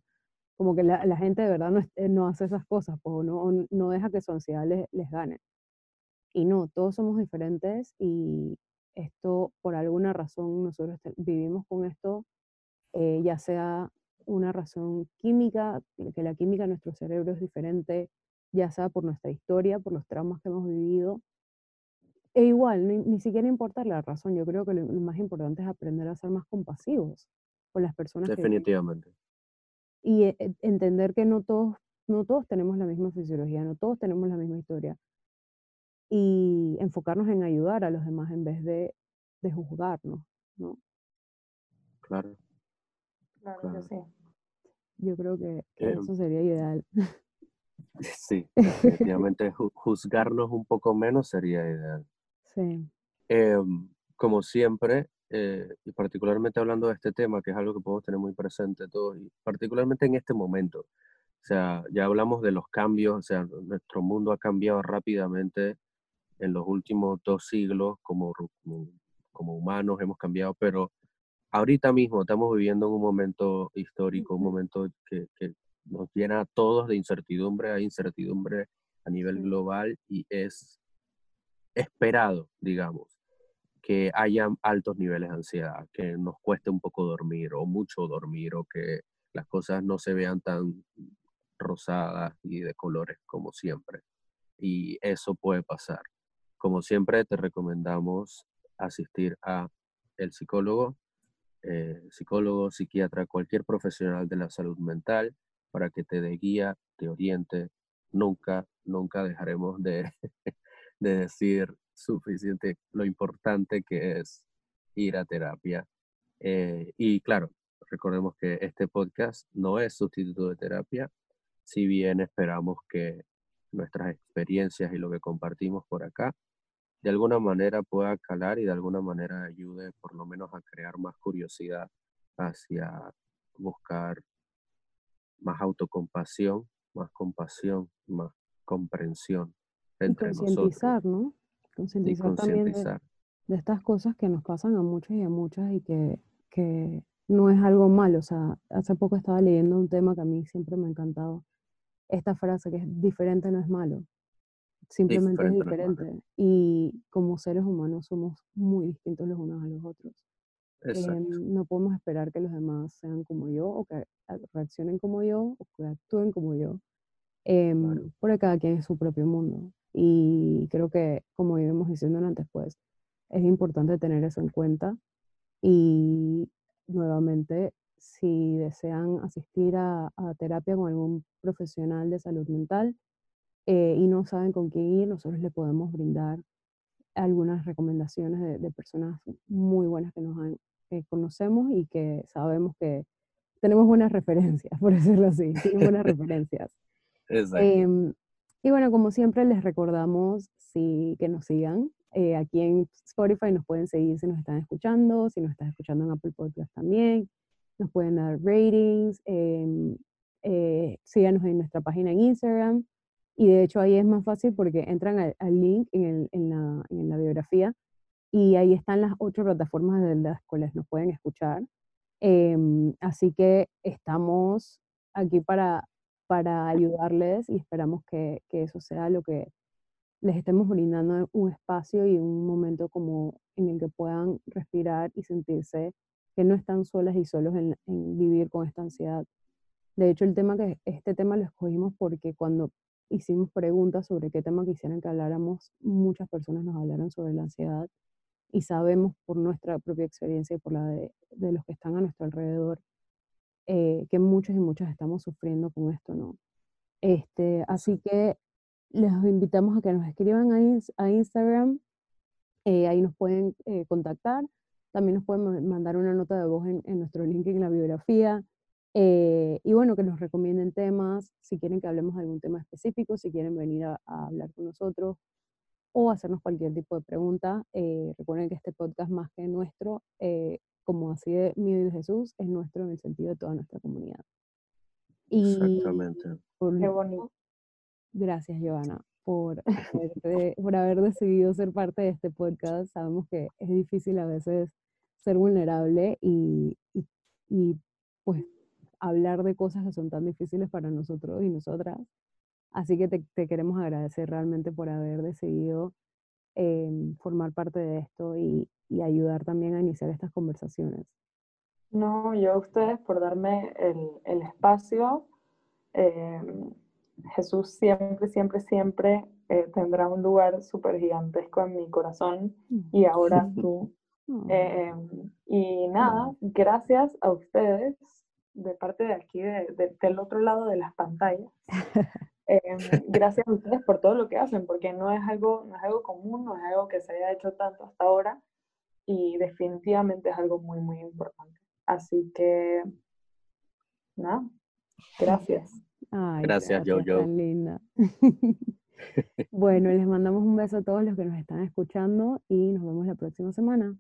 como que la, la gente de verdad no, eh, no, hace esas cosas, pues, no, no deja que su ansiedad les, les gane. Y no, todos somos diferentes y, esto por alguna razón nosotros vivimos con esto, eh, ya sea una razón química, que la química de nuestro cerebro es diferente, ya sea por nuestra historia, por los traumas que hemos vivido. E igual, ni, siquiera importa la razón, yo creo que lo, más importante es aprender a ser más compasivos con las personas. Definitivamente. y e, e, entender que no todos, no todos tenemos la misma fisiología, no todos tenemos la misma historia y enfocarnos en ayudar a los demás en vez de, de juzgarnos, ¿no? Claro. Claro, Yo, sí. yo creo que, em eso sería ideal. Sí, definitivamente juzgarnos un poco menos sería ideal. Sí. Em, como siempre, eh, y particularmente hablando de este tema, que es algo que podemos tener muy presente todos, y particularmente en este momento. O sea, ya hablamos de los cambios, o sea, nuestro mundo ha cambiado rápidamente en los últimos dos siglos como, como, humanos hemos cambiado, pero ahorita mismo estamos viviendo en un momento histórico, un momento que, que nos llena a todos de incertidumbre, hay incertidumbre a nivel global y es esperado, digamos, que haya altos niveles de ansiedad, que nos cueste un poco dormir o mucho dormir o que las cosas no se vean tan rosadas y de colores como siempre. Y eso puede pasar. Como siempre, te recomendamos asistir a el psicólogo, eh, psicólogo, psiquiatra, cualquier profesional de la salud mental para que te dé guía, te oriente. Nunca, nunca dejaremos de, de decir suficiente lo importante que es ir a terapia. Eh, y claro, recordemos que este podcast no es sustituto de terapia, si bien esperamos que nuestras experiencias y lo que compartimos por acá de alguna manera pueda calar y de alguna manera ayude por lo menos a crear más curiosidad hacia buscar más autocompasión, más compasión, más comprensión entre concientizar, nosotros. ¿no? Concientizar también de, estas cosas que nos pasan a muchos y a muchas y que que no es algo malo. O sea, hace poco estaba leyendo un tema que a mí siempre me ha encantado. Esta frase que es diferente no es malo. Simplemente es diferente. y como seres humanos somos muy distintos los unos a los otros. Em, no podemos esperar que los demás sean como yo o que reaccionen como yo o que actúen como yo. Eh, Porque cada quien es su propio mundo. Y creo que, como íbamos diciendo antes, pues es importante tener eso en cuenta. Y nuevamente, si desean asistir a, terapia con algún profesional de salud mental eh, y no saben con quién ir, nosotros le podemos brindar algunas recomendaciones de, personas muy buenas que nos conocemos y que sabemos que tenemos buenas referencias, por decirlo así, buenas referencias. Exacto. Em, y bueno, como siempre les recordamos sí, que nos sigan. Eh, aquí en Spotify nos pueden seguir si nos están escuchando, si nos están escuchando en Apple Podcast también. Nos pueden dar ratings. Eh, eh, síganos en nuestra página en Instagram. Y de hecho ahí es más fácil porque entran al, link en, el, en, la, en, la, biografía y ahí están las ocho plataformas de las cuales nos pueden escuchar. Em, así que estamos aquí para para ayudarles y esperamos que, que, eso sea lo que les estemos brindando un espacio y un momento como en el que puedan respirar y sentirse que no están solas y solos en, vivir con esta ansiedad. De hecho, el tema que este tema lo escogimos porque cuando hicimos preguntas sobre qué tema quisieran que habláramos, muchas personas nos hablaron sobre la ansiedad y sabemos por nuestra propia experiencia y por la de, de los que están a nuestro alrededor eh, que muchos y muchas estamos sufriendo con esto, ¿no? Este, así que les invitamos a que nos escriban a, a Instagram, eh, ahí nos pueden eh, contactar, también nos pueden mandar una nota de voz en, nuestro link en la biografía, y bueno, que nos recomienden temas, si quieren que hablemos de algún tema específico, si quieren venir a, hablar con nosotros o hacernos cualquier tipo de pregunta. recuerden que este podcast más que nuestro como así de mío y de Jesús, es nuestro en el sentido de toda nuestra comunidad. Exactamente. Qué bonito. Gracias, Joana, por, por haber decidido ser parte de este podcast. Sabemos que es difícil a veces ser vulnerable y, y, pues hablar de cosas que son tan difíciles para nosotros y nosotras. Así que te, te queremos agradecer realmente por haber decidido eh, formar parte de esto y, y ayudar también a iniciar estas conversaciones. No, yo a ustedes por darme el, el espacio. Eh, Jesús siempre, siempre, siempre eh, tendrá un lugar súper gigantesco en mi corazón y ahora tú. Eh, y nada, gracias a ustedes de parte de aquí, de, del otro lado de las pantallas. gracias a ustedes por todo lo que hacen, porque no es, algo, no es algo común, no es algo que se haya hecho tanto hasta ahora y definitivamente es algo muy, muy importante. Así que, nada, gracias. gracias, yo yo Tan linda. bueno, les mandamos un beso a todos los que nos están escuchando y nos vemos la próxima semana.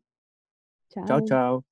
Chao, chao.